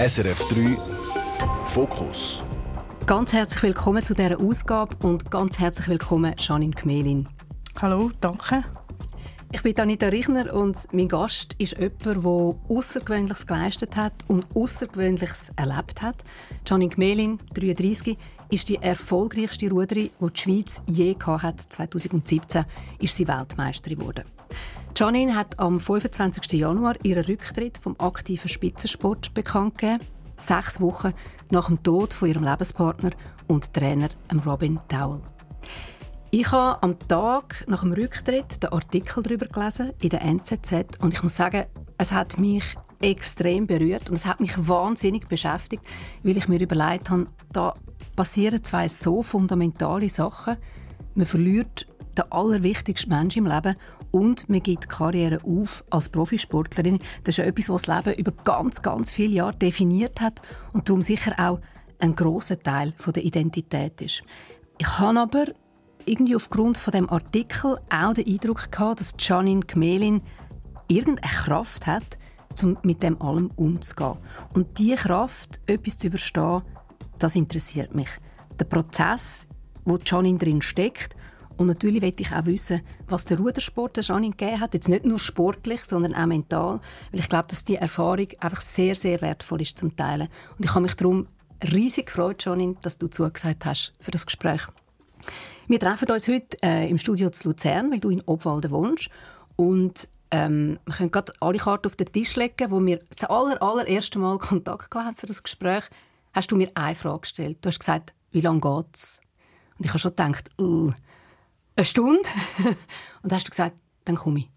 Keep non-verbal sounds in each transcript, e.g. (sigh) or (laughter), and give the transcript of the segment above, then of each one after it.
SRF 3 Fokus. Ganz herzlich willkommen zu dieser Ausgabe und ganz herzlich willkommen Janine Gmelin. Hallo, danke. Ich bin Anita Richner und mein Gast ist jemand, der Außergewöhnliches geleistet hat und Außergewöhnliches erlebt hat. Janine Gmelin, 33, ist die erfolgreichste Ruderin, die die Schweiz je hatte. 2017 ist sie Weltmeisterin geworden. Janine hat am 25. Januar ihren Rücktritt vom aktiven Spitzensport bekannt gegeben, sechs Wochen nach dem Tod von ihrem Lebenspartner und Trainer Robin Dowell. Ich habe am Tag nach dem Rücktritt den Artikel darüber gelesen in der NZZ und ich muss sagen, es hat mich extrem berührt und es hat mich wahnsinnig beschäftigt, weil ich mir überlegt habe, da passieren zwei so fundamentale Sachen. Man verliert den allerwichtigsten Menschen im Leben und man gibt Karriere auf als Profisportlerin. Das ist ja etwas, was das Leben über ganz, ganz viele Jahre definiert hat und darum sicher auch ein großer Teil der Identität ist. Ich habe aber irgendwie aufgrund von dem Artikel auch den Eindruck gehabt, dass Janine Gmelin irgendeine Kraft hat, um mit dem allem umzugehen. Und diese Kraft, etwas zu überstehen, das interessiert mich. Der Prozess, wo Janine drin steckt und natürlich möchte ich auch wissen, was der Rudersport der Janine gegeben hat. Jetzt nicht nur sportlich, sondern auch mental. Weil ich glaube, dass die Erfahrung einfach sehr, sehr wertvoll ist zum Teilen. Und ich habe mich darum riesig gefreut, Janine, dass du zugesagt hast für das Gespräch. Wir treffen uns heute äh, im Studio zu Luzern, weil du in Obwalden wohnst. Und ähm, wir können gerade alle Karten auf den Tisch legen, wo wir das aller, allererste Mal Kontakt hatten für das Gespräch. Hast du mir eine Frage gestellt. Du hast gesagt, wie lange geht's? Und ich habe schon gedacht, uh, eine Stunde. (laughs) und hast du gesagt, dann komme ich.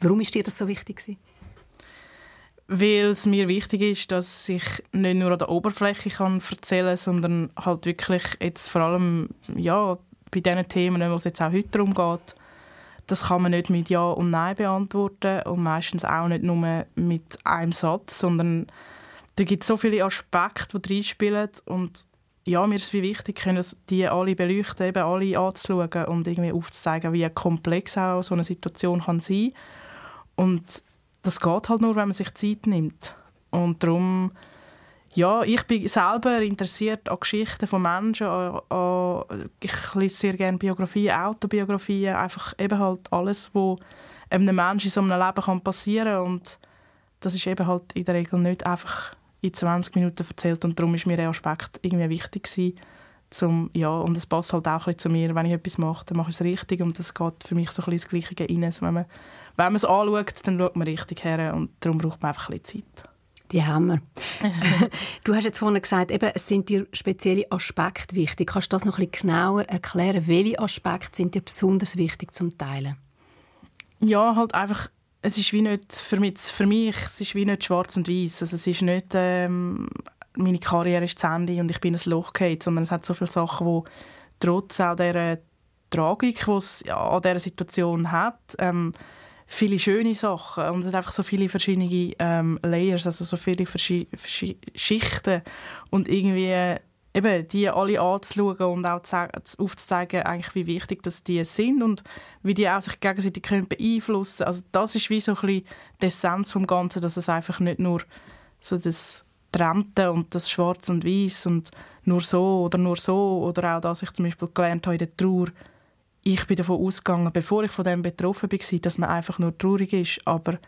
Warum ist dir das so wichtig? Weil es mir wichtig ist, dass ich nicht nur an der Oberfläche kann erzählen kann, sondern halt wirklich jetzt vor allem ja, bei diesen Themen, wo es jetzt auch heute darum geht, das kann man nicht mit Ja und Nein beantworten und meistens auch nicht nur mit einem Satz, sondern da gibt so viele Aspekte, die reinspielen und ja, mir ist es wichtig, können die alle beleuchten, eben alle anzuschauen und irgendwie aufzuzeigen, wie komplex auch so eine Situation kann sein Und das geht halt nur, wenn man sich Zeit nimmt. Und darum, ja, ich bin selber interessiert an Geschichten von Menschen. An, an, ich lese sehr gerne Biografien, Autobiografien, einfach eben halt alles, was einem Menschen in so einem Leben passieren kann. Und das ist eben halt in der Regel nicht einfach in 20 Minuten erzählt und darum ist mir der Aspekt irgendwie wichtig gewesen, zum, ja, und es passt halt auch ein zu mir, wenn ich etwas mache, dann mache ich es richtig und das geht für mich so ein bisschen das Gleiche rein. Also wenn man, wenn man es anschaut, dann schaut man richtig her und darum braucht man einfach ein bisschen Zeit. Die haben wir. (laughs) du hast jetzt vorhin gesagt, eben, es sind dir spezielle Aspekte wichtig. Kannst du das noch ein bisschen genauer erklären? Welche Aspekte sind dir besonders wichtig zum Teilen? Ja, halt einfach es ist wie nicht, für mich, für mich es ist wie nicht schwarz und weiß. Also es ist nicht, ähm, meine Karriere ist zu Ende und ich bin ein Loch gefallen, sondern es hat so viele Sachen, die trotz auch dieser Tragik, die es an dieser Situation hat, ähm, viele schöne Sachen und es hat einfach so viele verschiedene ähm, Layers, also so viele verschi Schichten und irgendwie eben die alle anzuschauen und auch aufzuzeigen, eigentlich, wie wichtig dass die sind und wie die auch sich gegenseitig können beeinflussen Also das ist wie so ein bisschen die Essenz vom Ganzen, dass es einfach nicht nur so das Trennte und das Schwarz und Weiß und nur so oder nur so oder auch, dass ich zum Beispiel gelernt habe in der Trauer, ich bin davon ausgegangen, bevor ich von dem betroffen war, dass man einfach nur traurig ist, aber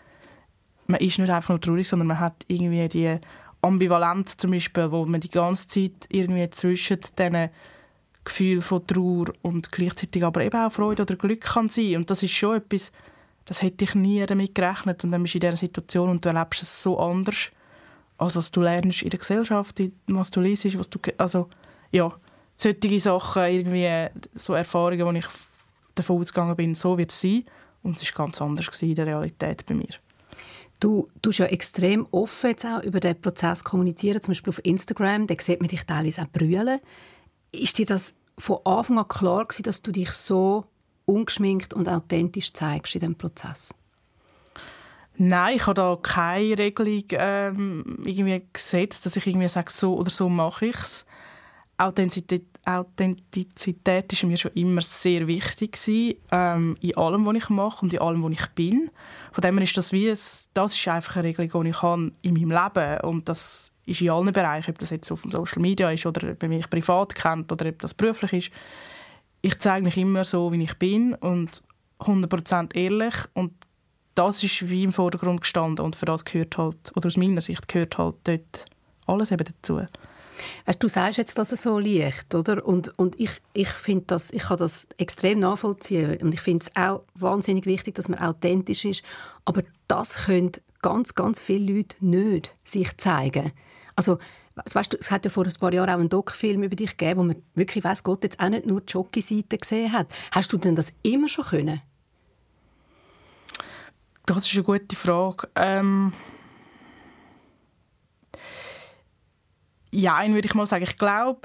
man ist nicht einfach nur traurig, sondern man hat irgendwie die Ambivalenz zum Beispiel, wo man die ganze Zeit irgendwie zwischen diesen Gefühl von Trauer und gleichzeitig aber eben auch Freude oder Glück kann sein. Und das ist schon etwas, das hätte ich nie damit gerechnet. Und dann bist du in dieser Situation und du erlebst es so anders, als was du lernst in der Gesellschaft, was du liest, was du... Also, ja, solche Sachen, irgendwie so Erfahrungen, wo ich davon ausgegangen bin, so wird es sein. Und es war ganz anders in der Realität bei mir. Du tust ja extrem offen jetzt auch über den Prozess kommunizieren, zum Beispiel auf Instagram. Da sieht man dich teilweise auch brüllen. Ist dir das von Anfang an klar gewesen, dass du dich so ungeschminkt und authentisch zeigst in diesem Prozess? Nein, ich habe da keine Regelung ähm, irgendwie gesetzt, dass ich irgendwie sage, so oder so mache ich es. Authentizität, Authentizität ist mir schon immer sehr wichtig gewesen, ähm, in allem, was ich mache und in allem, was ich bin. Von dem her ist das wie ein, das ist einfach eine Regelung, die ich habe in meinem Leben und das ist in allen Bereichen, ob das jetzt auf Social Media ist oder ob mich privat kennt oder ob das beruflich ist. Ich zeige mich immer so, wie ich bin und 100% ehrlich und das ist wie im Vordergrund gestanden und für das gehört halt, oder aus meiner Sicht gehört halt dort alles eben dazu. Weißt, du sagst jetzt, dass es so leicht, oder? Und, und ich, ich finde das, ich kann das extrem nachvollziehen und ich finde es auch wahnsinnig wichtig, dass man authentisch ist. Aber das können ganz, ganz viele Leute nicht sich zeigen. Also weißt du, es hat ja vor ein paar Jahren auch einen Doc-Film über dich gegeben, wo man wirklich, weiß Gott, jetzt auch nicht nur die Jockey-Seite gesehen hat. Hast du denn das immer schon können? Das ist eine gute Frage. Ähm ja, würde ich mal sagen. Ich glaube,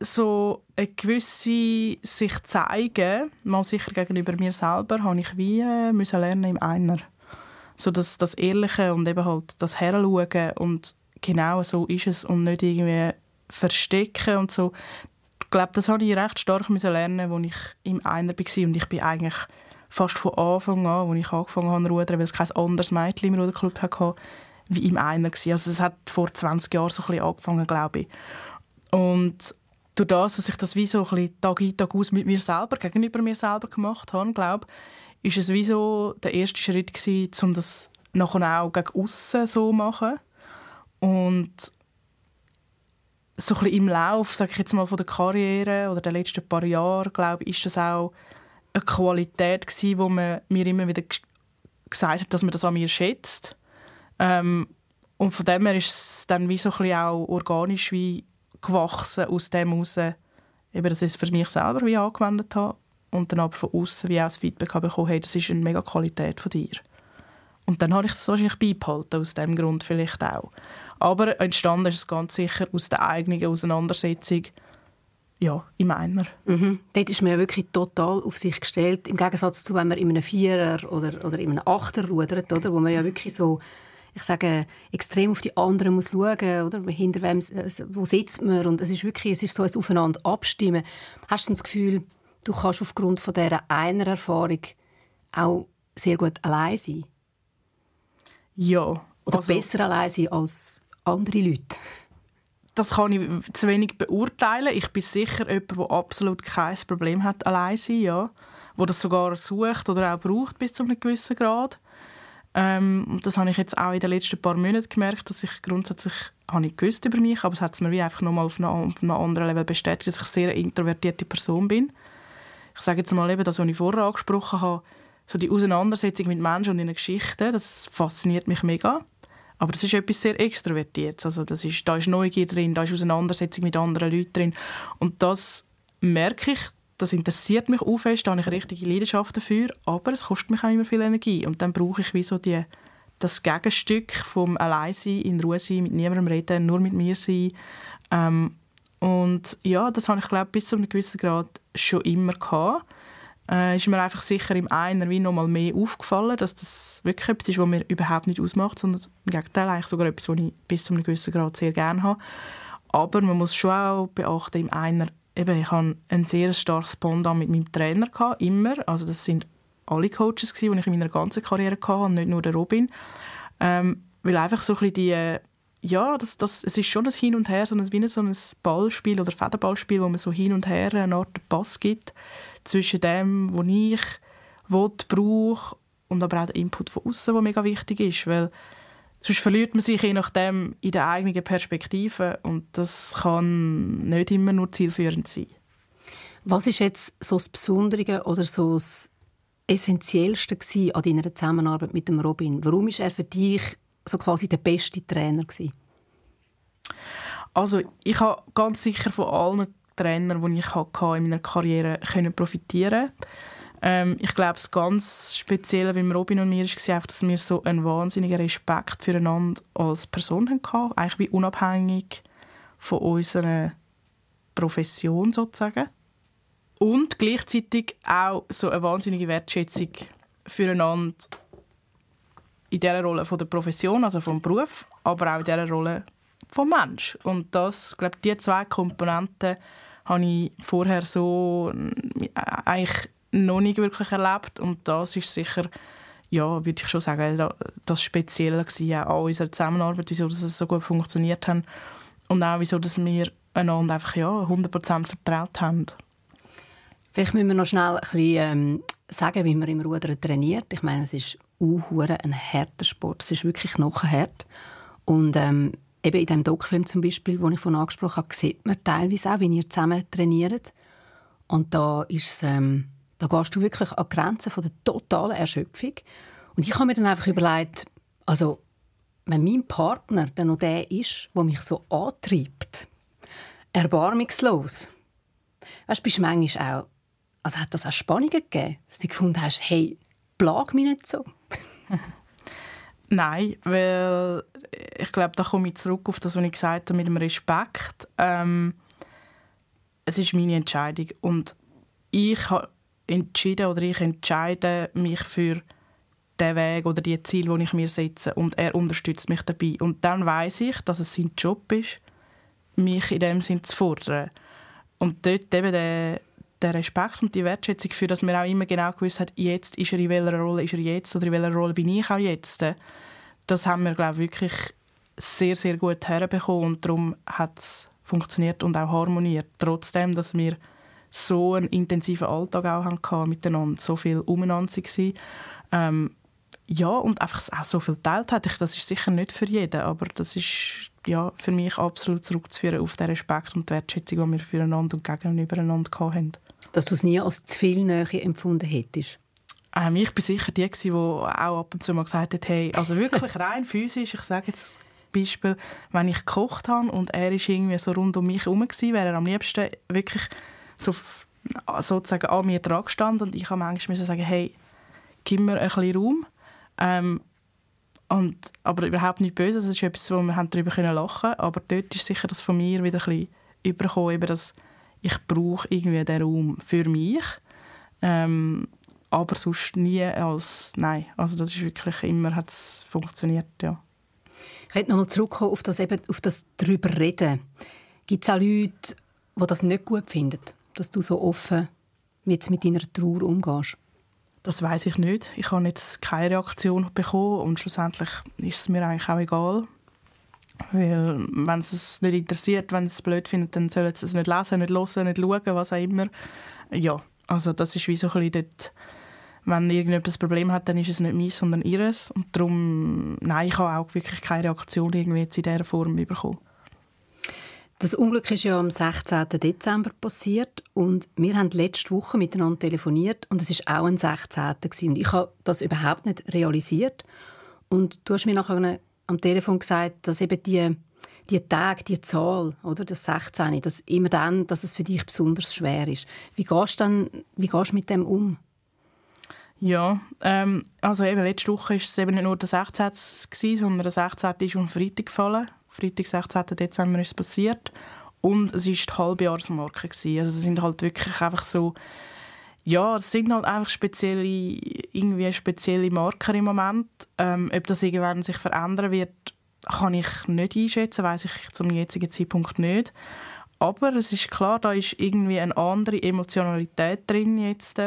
so eine gewisse sich zeigen, mal sicher gegenüber mir selber, habe ich wie äh, müssen lernen im Einer. So das, das Ehrliche und eben halt das Heranschauen und genau so ist es und nicht irgendwie verstecken und so. Ich glaube, das habe ich recht stark müssen lernen, als ich im Einer war und ich bin eigentlich fast von Anfang an, als ich angefangen habe zu rudern, weil es kein anderes Mädchen im Ruderclub hatte, wie im Einer gewesen. Also es hat vor 20 Jahren so ein bisschen angefangen, glaube ich. Und durch das, dass ich das wie so ein bisschen Tag ein, Tag aus mit mir selber, gegenüber mir selber gemacht habe, glaube ist es wie so der erste Schritt gewesen, um das nachher auch gegen aussen so zu machen. Und so ein bisschen im Lauf, sage ich jetzt mal, von der Karriere oder der letzten paar Jahre, glaube ich, ist das auch eine Qualität gewesen, wo man mir immer wieder gesagt hat, dass man das an mir schätzt ähm, und von dem her ist es dann wie so ein auch organisch wie gewachsen aus dem heraus, eben, dass ich es für mich selber wie angewendet habe und dann aber von außen wie auch das Feedback habe bekommen, hey, das ist eine mega Qualität von dir. Und dann habe ich das wahrscheinlich beibehalten, aus dem Grund vielleicht auch. Aber entstanden ist es ganz sicher aus der eigenen Auseinandersetzung ja, im Einer. Mhm. Dort ist man ja wirklich total auf sich gestellt, im Gegensatz zu, wenn man in einem Vierer oder, oder in einem Achter rudert, oder, wo man ja wirklich so ich sage, extrem auf die anderen muss schauen, oder? Hinter wem, wo sitzt man? Und es ist wirklich, es ist so ein Aufeinander abstimmen. Hast du das Gefühl, du kannst aufgrund von dieser einer Erfahrung auch sehr gut allein sein? Ja. Oder also, besser allein sein als andere Leute? Das kann ich zu wenig beurteilen. Ich bin sicher jemand, der absolut kein Problem hat, allein zu sein, ja. Wo das sogar sucht oder auch braucht bis zu einem gewissen Grad. Ähm, das habe ich jetzt auch in den letzten paar Monaten gemerkt, dass ich grundsätzlich habe ich gewusst über mich, aber es hat es mir wie einfach nochmal auf, einem anderen Level bestätigt, dass ich eine sehr introvertierte Person bin. Ich sage jetzt mal eben das, was ich vorher angesprochen habe, so die Auseinandersetzung mit Menschen und ihren Geschichten, das fasziniert mich mega. Aber das ist etwas sehr Extrovertiertes. Also das ist, da ist Neugier drin, da ist Auseinandersetzung mit anderen Leuten drin. Und das merke ich, das interessiert mich auch fest, da habe ich richtige Leidenschaft dafür, aber es kostet mich auch immer viel Energie und dann brauche ich wie so die, das Gegenstück vom Alleinsein, in Ruhe sein, mit niemandem reden, nur mit mir sein. Ähm, und ja, das habe ich glaube bis zu einem gewissen Grad schon immer gehabt. Äh, ist mir einfach sicher im Einer wie noch mal mehr aufgefallen, dass das wirklich etwas ist, was mir überhaupt nicht ausmacht, sondern im Gegenteil eigentlich sogar etwas, was ich bis zu einem gewissen Grad sehr gerne habe. Aber man muss schon auch beachten, im Einer eben, ich hatte ein sehr starkes Bond mit meinem Trainer, gehabt, immer. Also das sind alle Coaches, die ich in meiner ganzen Karriere hatte, nicht nur der Robin. Ähm, weil einfach so ein bisschen die, ja, das, das, es ist schon ein Hin und Her, so wie so ein Ballspiel oder Federballspiel, wo man so hin und her eine Art Pass gibt zwischen dem, was ich will, brauche und aber auch der Input von außen, der mega wichtig ist, weil Sonst verliert man sich je nachdem in der eigenen Perspektive und das kann nicht immer nur zielführend sein. Was ist jetzt so das Besondere oder so das Essentiellste an deiner Zusammenarbeit mit dem Robin? Warum ist er für dich so quasi der beste Trainer gewesen? Also ich habe ganz sicher von allen Trainern, die ich in meiner Karriere profitieren konnte. Ähm, ich glaube, das ganz Spezielle beim Robin und mir war einfach, dass wir so einen wahnsinnigen Respekt füreinander als Person hatten, eigentlich wie unabhängig von unserer Profession sozusagen. Und gleichzeitig auch so eine wahnsinnige Wertschätzung füreinander in dieser Rolle von der Profession, also vom Beruf, aber auch in dieser Rolle vom Mensch. Und das, glaube die zwei Komponenten habe ich vorher so äh, eigentlich noch nicht wirklich erlebt und das ist sicher ja, würde ich schon sagen, das Spezielle war auch an unserer Zusammenarbeit, wieso das so gut funktioniert hat und auch wieso dass wir einander einfach ja, 100% vertraut haben. Vielleicht müssen wir noch schnell ein bisschen, ähm, sagen, wie man im Rudern trainiert. Ich meine, es ist ein harter Sport. Es ist wirklich noch hart. Und ähm, eben in dem Doc-Film zum Beispiel, den ich von angesprochen habe, sieht man teilweise auch, wie ihr zusammen trainiert. Und da ist ähm, da gehst du wirklich an die Grenzen von der totalen Erschöpfung. Und ich habe mir dann einfach überlegt, also wenn mein Partner dann noch der ist, der mich so antreibt, erbarmungslos, weißt, bist du manchmal auch, also hat das auch Spannungen gegeben, dass du gefunden hast, hey, plag mich nicht so. (laughs) Nein, weil ich glaube, da komme ich zurück auf das, was ich gesagt habe, mit dem Respekt. Ähm, es ist meine Entscheidung und ich habe entschieden oder ich entscheide mich für den Weg oder die Ziel, die ich mir setze und er unterstützt mich dabei. Und dann weiß ich, dass es sein Job ist, mich in dem Sinn zu fordern. Und dort eben der, der Respekt und die Wertschätzung für, dass man auch immer genau gewusst hat, jetzt ist er in welcher Rolle ist er jetzt oder in welcher Rolle bin ich auch jetzt. Das haben wir, glaube ich, wirklich sehr, sehr gut herbekommen und darum hat es funktioniert und auch harmoniert. Trotzdem, dass wir so einen intensiven Alltag auch hatten miteinander, so viel umeinander waren. Ähm, ja, und einfach auch so viel geteilt hat. Das ist sicher nicht für jeden, aber das ist ja, für mich absolut zurückzuführen auf den Respekt und die Wertschätzung, die wir füreinander und gegenübereinander hatten. Dass du es nie als zu viel Nähe empfunden hättest? Ähm, ich war sicher die, die auch ab und zu mal gesagt hat, hey, also wirklich (laughs) rein physisch, ich sage jetzt Beispiel, wenn ich gekocht habe und er ist irgendwie so rund um mich herum wäre er am liebsten wirklich so, sozusagen an mir dran gestanden und ich habe manchmal sagen, hey, gib mir ein bisschen Raum. Ähm, und, aber überhaupt nicht böse, das ist etwas, wo wir darüber lachen können. Aber dort ist sicher das von mir wieder ein bisschen übergekommen, eben, dass ich brauche irgendwie den Raum für mich. Ähm, aber sonst nie als nein. Also das ist wirklich immer hat es funktioniert, ja. Ich möchte nochmal zurückkommen auf das, eben, auf das drüber reden. Gibt es auch Leute, die das nicht gut finden? Dass du so offen mit, mit deiner Trauer umgehst? Das weiß ich nicht. Ich habe jetzt keine Reaktion bekommen und schlussendlich ist es mir eigentlich auch egal. Weil, wenn es es nicht interessiert, wenn es blöd findet, dann sollen sie es nicht lesen, nicht hören, nicht schauen, was auch immer. Ja, also das ist wie so ein bisschen dort, wenn irgendjemand ein Problem hat, dann ist es nicht meins, sondern ihres. Und darum, nein, ich habe auch wirklich keine Reaktion irgendwie jetzt in dieser Form bekommen. Das Unglück ist ja am 16. Dezember passiert und wir haben letzte Woche miteinander telefoniert und es ist auch ein 16. und ich habe das überhaupt nicht realisiert und du hast mir nachher am Telefon gesagt, dass eben die die Tag, die Zahl, oder das 16, dass immer dann, dass es für dich besonders schwer ist. Wie gehst du dann, wie gehst du mit dem um? Ja, ähm, also eben letzte Woche war es eben nicht nur der 16. sondern der 16. ist um Freitag gefallen Freitag, 16. Dezember ist es passiert. Und es war die Halbjahresmarke. Also es sind halt wirklich einfach so... Ja, es sind halt einfach spezielle, irgendwie spezielle Marker im Moment. Ähm, ob das irgendwann sich verändern wird, kann ich nicht einschätzen, weiß ich zum jetzigen Zeitpunkt nicht. Aber es ist klar, da ist irgendwie eine andere Emotionalität drin jetzt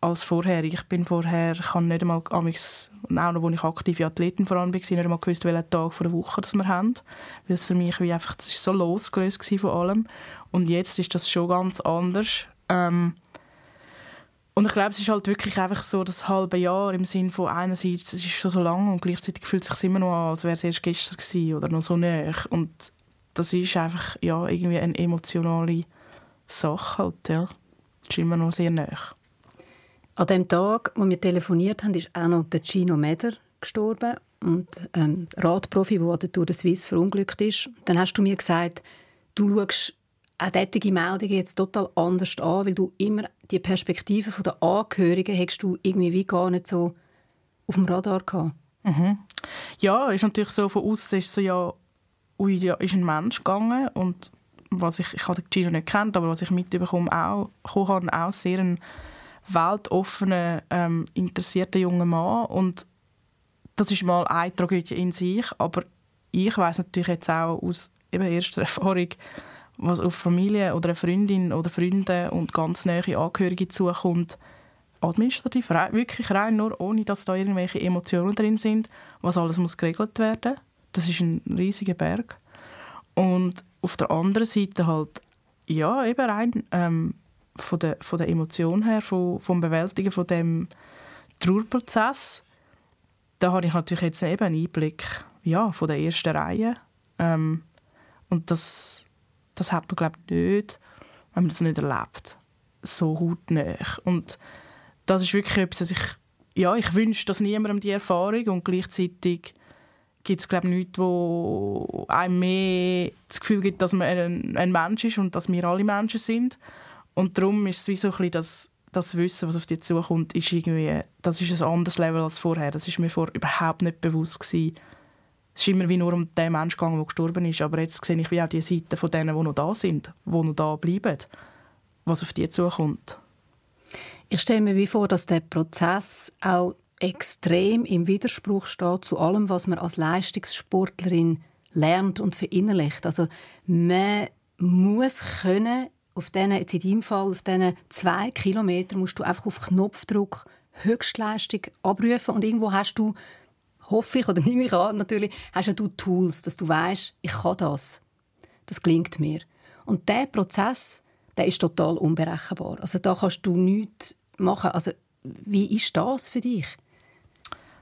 als vorher. Ich bin vorher, habe nicht einmal, auch noch, als ich aktive Athletin vor allem war, nicht einmal gewusst, welchen Tag von der Woche das wir haben. Weil es für mich wie einfach, das ist so losgelöst von allem. Und jetzt ist das schon ganz anders. Ähm, und ich glaube, es ist halt wirklich einfach so das halbe Jahr im Sinne von einerseits, es ist schon so lange und gleichzeitig fühlt es sich immer noch an, als wäre es erst gestern gewesen oder noch so näher. Und das ist einfach ja, irgendwie eine emotionale Sache halt, ja. Das ist immer noch sehr näher. An dem Tag, wo wir telefoniert haben, ist auch noch der Gino Meder gestorben und ähm, Radprofi, der an der Tour de Suisse verunglückt ist. Dann hast du mir gesagt, du schaust auch solche Meldungen jetzt total anders an, weil du immer die Perspektive der Angehörigen hättest du irgendwie wie gar nicht so auf dem Radar gehabt. Mhm. Ja, ist natürlich so von außen ist so ja, ui, ja, ist ein Mensch gegangen und was ich, ich habe Gino nicht kennt, aber was ich mitbekommen auch, habe, auch sehr ein weltoffenen, ähm, interessierten jungen Mann. Und das ist mal eine Tragödie in sich, aber ich weiß natürlich jetzt auch aus eben erster Erfahrung, was auf Familie oder eine Freundin oder Freunde und ganz nahe Angehörige zukommt, administrativ, wirklich rein nur, ohne dass da irgendwelche Emotionen drin sind, was alles muss geregelt werden. Das ist ein riesiger Berg. Und auf der anderen Seite halt, ja, eben rein ähm, von, der, von der Emotion her, von, vom Bewältigen von dem Trauerprozess, da habe ich natürlich jetzt eben einen Einblick ja, von der ersten Reihe. Ähm, und das, das hat man, glaube ich, nicht, wenn man das nicht erlebt. So hautnah. Und das ist wirklich etwas, dass ich, ja, ich wünsche das niemandem die Erfahrung und gleichzeitig gibt es, glaube ich, nichts, wo einem mehr das Gefühl gibt, dass man ein, ein, Mensch ist und dass wir alle Menschen sind. Und darum ist es wie so ein bisschen das, das Wissen, was auf dich zukommt, ist irgendwie, das ist ein anderes Level als vorher. Das ist mir vorher überhaupt nicht bewusst gewesen. Es ist immer wie nur um den Menschen gegangen, der gestorben ist. Aber jetzt sehe ich wie auch die Seite von denen, die noch da sind, die noch da bleiben, was auf dich zukommt. Ich stelle mir wie vor, dass der Prozess auch extrem im Widerspruch steht zu allem, was man als Leistungssportlerin lernt und verinnerlicht. Also man muss können auf diesen, jetzt in deinem Fall, auf diesen zwei Kilometern musst du einfach auf Knopfdruck Höchstleistung abrufen und irgendwo hast du, hoffe ich oder (laughs) nehme ich an, natürlich, hast du Tools, dass du weißt, ich kann das. Das gelingt mir. Und der Prozess, der ist total unberechenbar. Also da kannst du nichts machen. Also wie ist das für dich?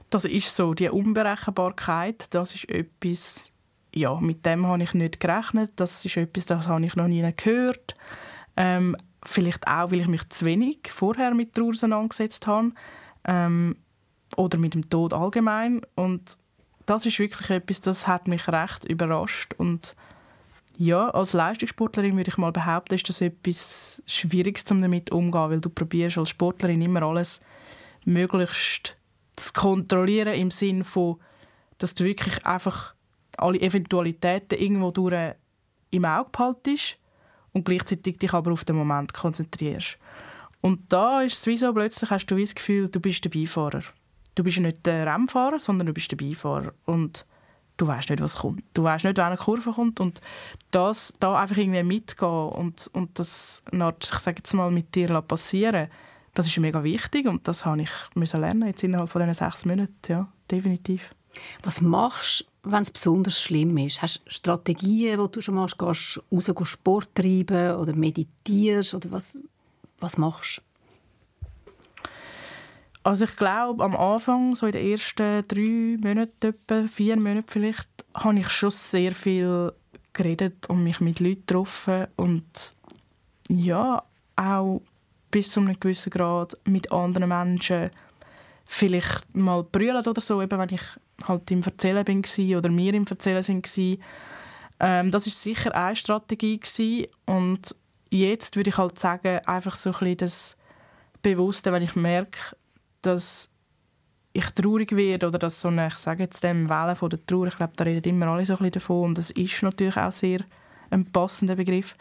Das ist so, die Unberechenbarkeit, das ist etwas, ja, mit dem habe ich nicht gerechnet. Das ist etwas, das habe ich noch nie gehört. Ähm, vielleicht auch, weil ich mich zu wenig vorher mit Trauer auseinandergesetzt habe. Ähm, oder mit dem Tod allgemein. Und das ist wirklich etwas, das hat mich recht überrascht. Und ja, als Leistungssportlerin würde ich mal behaupten, ist das etwas Schwieriges, um damit umzugehen, weil du probierst als Sportlerin immer alles möglichst zu kontrollieren im Sinn von, dass du wirklich einfach alle Eventualitäten irgendwo durch im Auge behaltest und gleichzeitig dich aber auf den Moment konzentrierst. Und da ist es wie so, plötzlich hast du das Gefühl, du bist der Beifahrer. Du bist nicht der Rennfahrer, sondern du bist der Beifahrer. Und du weißt nicht, was kommt. Du weißt nicht, wann eine Kurve kommt und das da einfach irgendwie mitgehen und, und das, ich sage jetzt mal, mit dir passieren, das ist mega wichtig und das habe ich müssen lernen jetzt innerhalb von diesen sechs Monaten, ja, definitiv. Was machst du, wenn es besonders schlimm ist? Hast du Strategien, die du schon machst? Gehst du raus Sport treiben oder meditierst oder was, was machst? Also ich glaube, am Anfang, so in den ersten drei Monaten, etwa, vier Monaten vielleicht, habe ich schon sehr viel geredet und mich mit Leuten getroffen und ja, auch bis zu einem gewissen Grad mit anderen Menschen vielleicht mal brüllen oder so, eben wenn ich halt im Erzählen bin oder mir im Erzählen sind ähm, das ist sicher eine Strategie gewesen. und jetzt würde ich halt sagen, einfach so ein bisschen das Bewusste, wenn ich merke, dass ich traurig werde oder dass so eine, ich sage jetzt dem Wellen von der Trauer, ich glaube, da reden immer alle so ein bisschen davon und das ist natürlich auch sehr ein passender Begriff,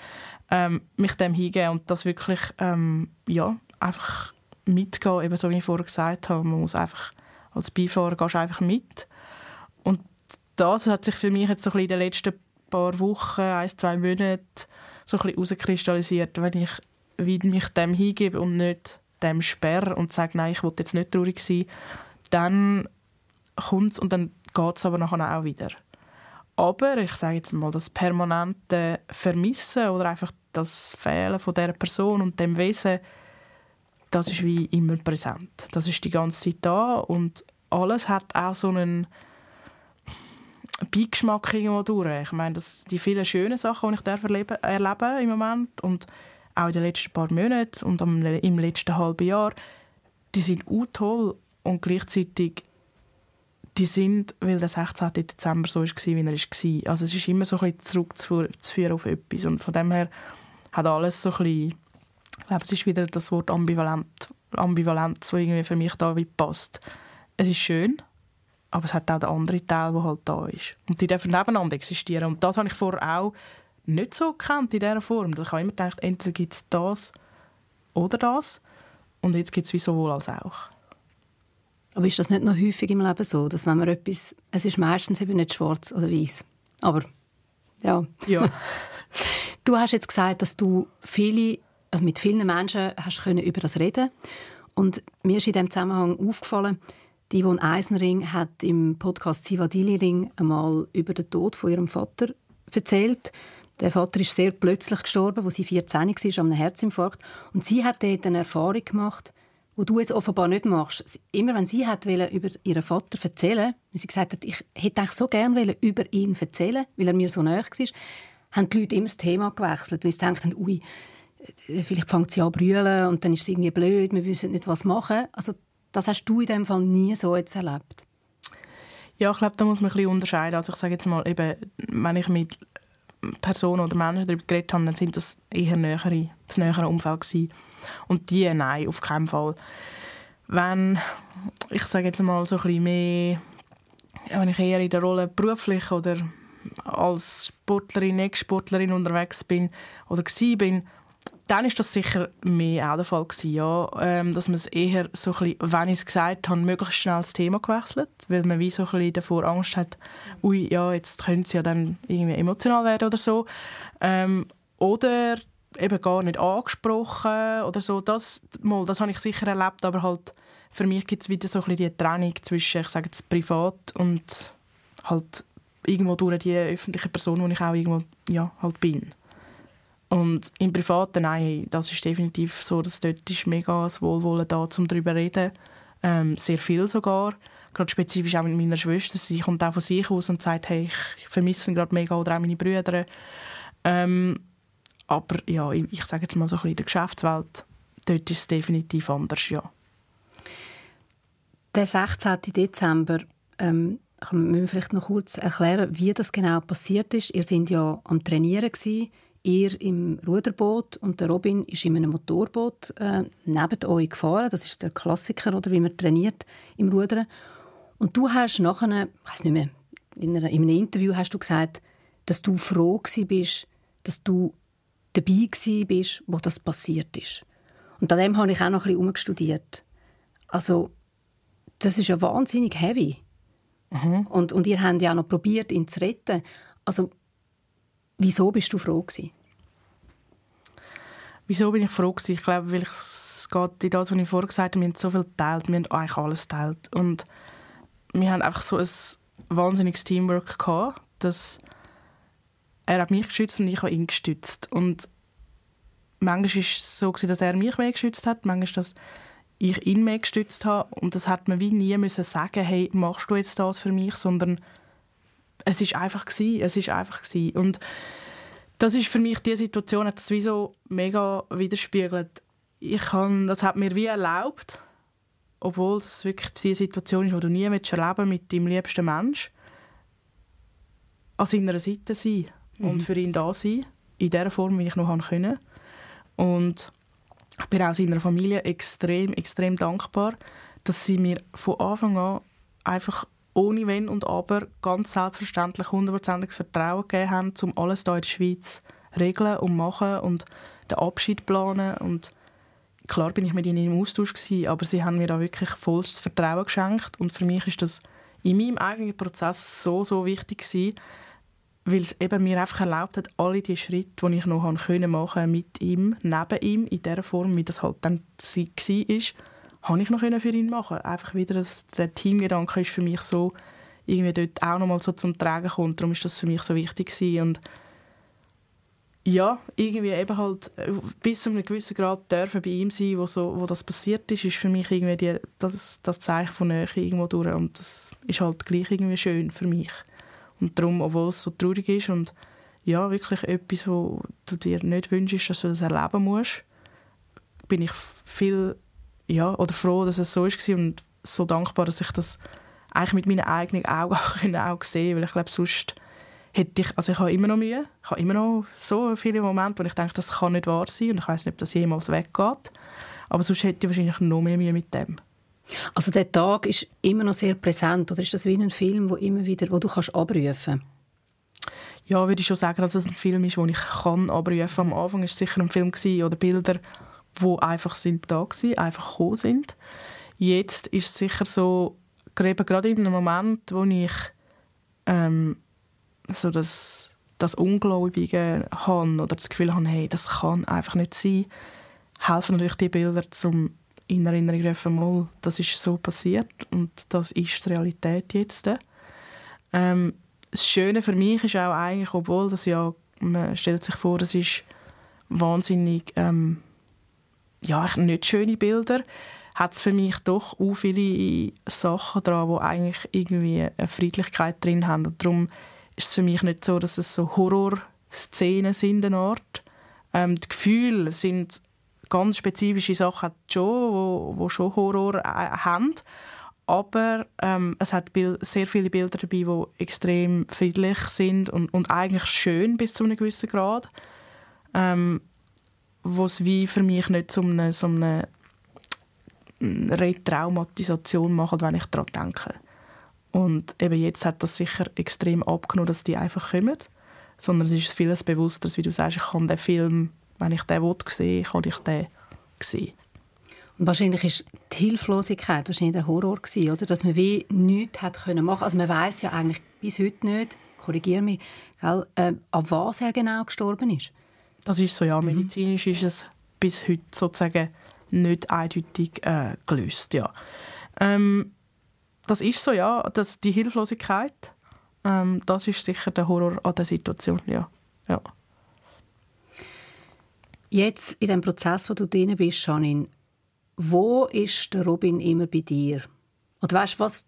ähm, mich dem hingeben und das wirklich ähm, ja, einfach mitgehen, eben so wie ich vorher gesagt habe, man muss einfach als Beifahrer gehst einfach mit und das hat sich für mich jetzt so ein bisschen in den letzten paar Wochen, ein, zwei Monaten so ein bisschen herauskristallisiert, wenn ich mich dem hingebe und nicht dem sperre und sage, nein, ich will jetzt nicht traurig sein, dann kommt es und dann geht es aber nachher auch wieder. Aber ich sage jetzt mal, das permanente Vermissen oder einfach das Fehlen von der Person und dem Wesen, das ist wie immer präsent. Das ist die ganze Zeit da und alles hat auch so einen Beigeschmack irgendwo durch. Ich meine, das, die vielen schönen Sachen, die ich erlebe, erlebe im Moment und auch in den letzten paar Monaten und im letzten halben Jahr, die sind auch toll und gleichzeitig die sind, weil der 16. Dezember so war, wie er war. Also es ist immer so ein bisschen zurückzuführen auf etwas und von dem her hat alles so ein bisschen, ich glaube, es ist wieder das Wort ambivalent, Ambivalenz, das irgendwie für mich da wie passt. Es ist schön, aber es hat auch den anderen Teil, der halt da ist. Und die dürfen nebeneinander existieren. Und das habe ich vorher auch nicht so kennt in dieser Form. Ich habe immer gedacht, entweder gibt es das oder das und jetzt gibt es wie sowohl als auch. Aber ist das nicht noch häufig im Leben so, dass wenn man etwas, es ist meistens eben nicht schwarz oder weiß, aber ja. Ja. (laughs) Du hast jetzt gesagt, dass du viele, mit vielen Menschen hast können über das reden und mir ist in diesem Zusammenhang aufgefallen, die Yvonne Eisenring hat im Podcast Sivadili Ring einmal über den Tod von ihrem Vater erzählt. Der Vater ist sehr plötzlich gestorben, wo sie 14 war, an einem Herzinfarkt. Und sie hat dort eine Erfahrung gemacht, wo du jetzt offenbar nicht machst. Immer wenn sie hat über ihren Vater erzählen, weil sie gesagt hat, ich hätte so gerne über ihn erzählen, weil er mir so nahe war, haben die Leute immer das Thema gewechselt, weil sie dachten, ui, äh, vielleicht fängt sie an zu und dann ist es irgendwie blöd, wir wissen nicht, was machen. Also das hast du in dem Fall nie so jetzt erlebt. Ja, ich glaube, da muss man ein bisschen unterscheiden. Also ich sage jetzt mal, eben, wenn ich mit Personen oder Menschen darüber geredet habe, dann sind das eher nähere, das nähere Umfeld gewesen. Und die, nein, auf keinen Fall. Wenn, ich sage jetzt mal so ein bisschen mehr, wenn ich eher in der Rolle beruflich oder als Sportlerin, Ex-Sportlerin unterwegs bin oder war, bin, dann ist das sicher mehr auch der Fall gewesen, ja, ähm, dass man es eher so ein bisschen, wenn ich es gesagt habe, möglichst schnell das Thema gewechselt, weil man wie so ein bisschen davor Angst hat, ui, ja, jetzt könnte es ja dann irgendwie emotional werden oder so. Ähm, oder eben gar nicht angesprochen oder so. Das, mal, das habe ich sicher erlebt, aber halt für mich gibt es wieder so ein bisschen die Trennung zwischen, ich sage jetzt, privat und halt irgendwo durch die öffentliche Person, wo ich auch irgendwo ja, halt bin. Und im Privaten, nein, das ist definitiv so, dass dort ist mega das Wohlwollen da, um darüber zu reden. Ähm, sehr viel sogar. Gerade spezifisch auch mit meiner Schwester. Sie kommt auch von sich aus und sagt, hey, ich vermisse gerade mega oder auch meine Brüder. Ähm, aber ja, ich, ich sage jetzt mal so ein bisschen in der Geschäftswelt, dort ist es definitiv anders, ja. Der 16. Dezember, ähm, kann man vielleicht noch kurz erklären, wie das genau passiert ist. Ihr seid ja am Trainieren gewesen, ihr im Ruderboot und der Robin ist in einem Motorboot äh, neben euch gefahren. Das ist der Klassiker, oder wie man trainiert im Rudern. Und du hast nachher, ich weiß nicht mehr, in, einer, in einem Interview hast du gesagt, dass du froh bist, dass du dabei bist, wo das passiert ist. Und an dem habe ich auch noch ein bisschen studiert. Also, das ist ja wahnsinnig heavy. Mhm. Und, und ihr habt ja auch noch probiert, ihn zu retten. Also, wieso bist du froh gewesen? Wieso bin ich froh gewesen? Ich glaube, weil es geht in das, was ich vorher gesagt habe, wir haben so viel geteilt, wir haben eigentlich alles geteilt. Und wir haben einfach so ein wahnsinniges Teamwork gehabt, dass er hat mich geschützt und ich habe ihn gestützt. Und manchmal war es so, dass er mich mehr geschützt hat, manchmal, dass ich ihn mehr gestützt habe. Und das hat man wie nie müssen sagen, hey, machst du jetzt das für mich, sondern es ist einfach gewesen, es ist einfach gewesen. Und das ist für mich die Situation, hat es wie so mega widerspiegelt. Ich kann, das hat mir wie erlaubt, obwohl es wirklich die Situation ist, die du nie erleben mit deinem liebsten Mensch, an seiner Seite sein mhm. und für ihn da sein, in der Form, wie ich noch konnte. Und ich bin auch seiner Familie extrem, extrem dankbar, dass sie mir von Anfang an einfach ohne Wenn und Aber ganz selbstverständlich hundertprozentiges Vertrauen gegeben haben, um alles hier in der Schweiz regeln und machen und den Abschied planen. Und klar bin ich mit ihnen im Austausch gewesen, aber sie haben mir da wirklich vollstes Vertrauen geschenkt. Und für mich ist das in meinem eigenen Prozess so so wichtig gewesen, weil es eben mir einfach erlaubt hat, alle die Schritte, die ich noch machen mit ihm, neben ihm, in der Form, wie das halt dann war, habe ich noch für ihn machen Einfach wieder, dass der Teamgedanke ist für mich so irgendwie dort auch noch mal so zum Tragen kommt. Darum ist das für mich so wichtig gewesen. und ja, irgendwie eben halt bis zu einem gewissen Grad dürfen bei ihm sein, wo, so, wo das passiert ist, ist für mich irgendwie die, das, das Zeichen von Nähe irgendwo durch und das ist halt gleich irgendwie schön für mich. Und darum, obwohl es so traurig ist und ja, wirklich etwas, wo du dir nicht wünschst, dass du das erleben musst, bin ich viel ja, oder froh, dass es so war und so dankbar, dass ich das eigentlich mit meinen eigenen Augen (laughs) auch gesehen weil ich glaube, sonst hätte ich, also ich habe immer noch Mühe, ich habe immer noch so viele Momente, wo ich denke, das kann nicht wahr sein und ich weiß nicht, ob das jemals weggeht, aber sonst hätte ich wahrscheinlich noch mehr Mühe mit dem. Also der Tag ist immer noch sehr präsent oder ist das wie ein Film, wo immer wieder, wo du kannst abrufen? Ja, würde ich schon sagen, dass es ein Film ist, den ich kann abrufen. Am Anfang war es sicher ein Film gewesen, oder Bilder, wo einfach sind da gewesen, einfach gekommen sind. Jetzt ist es sicher so, gerade in einem Moment, wo ich ähm, so das, das Ungläubige habe oder das Gefühl habe, hey, das kann einfach nicht sein, helfen natürlich die Bilder zum in Erinnerung rufen, mal, das ist so passiert und das ist die Realität jetzt. Ähm, das Schöne für mich ist auch eigentlich, obwohl das ja, man stellt sich vor, es ist wahnsinnig ähm, ja, nicht schöne Bilder, hat es für mich doch auch viele Sachen dran, die eigentlich irgendwie eine Friedlichkeit drin haben. Und darum ist es für mich nicht so, dass es so Horrorszenen sind, eine Art. Ähm, die Gefühle sind ganz spezifische Sachen schon, wo, wo schon Horror äh, haben. Aber ähm, es hat sehr viele Bilder dabei, die extrem friedlich sind und, und eigentlich schön bis zu einem gewissen Grad. Ähm, wo es wie für mich nicht so eine, so eine Retraumatisation macht, wenn ich daran denke. Und eben jetzt hat das sicher extrem abgenommen, dass die einfach kommen. Sondern es ist vieles bewusster, wie du sagst, ich kann den Film, wenn ich den sehen will, kann ich den sehen. Und wahrscheinlich ist die Hilflosigkeit wahrscheinlich der Horror gewesen, oder? Dass man wie nichts hat können machen. Also man weiß ja eigentlich bis heute nicht, korrigiere mich, gell, äh, an was er genau gestorben ist. Das ist so, ja. Mhm. Medizinisch ist es bis heute sozusagen nicht eindeutig äh, gelöst, ja. Ähm, das ist so, ja. Das, die Hilflosigkeit, ähm, das ist sicher der Horror an der Situation, ja. ja. Jetzt in dem Prozess, wo du drin bist, Janine, wo ist der Robin immer bei dir? Oder weißt du was?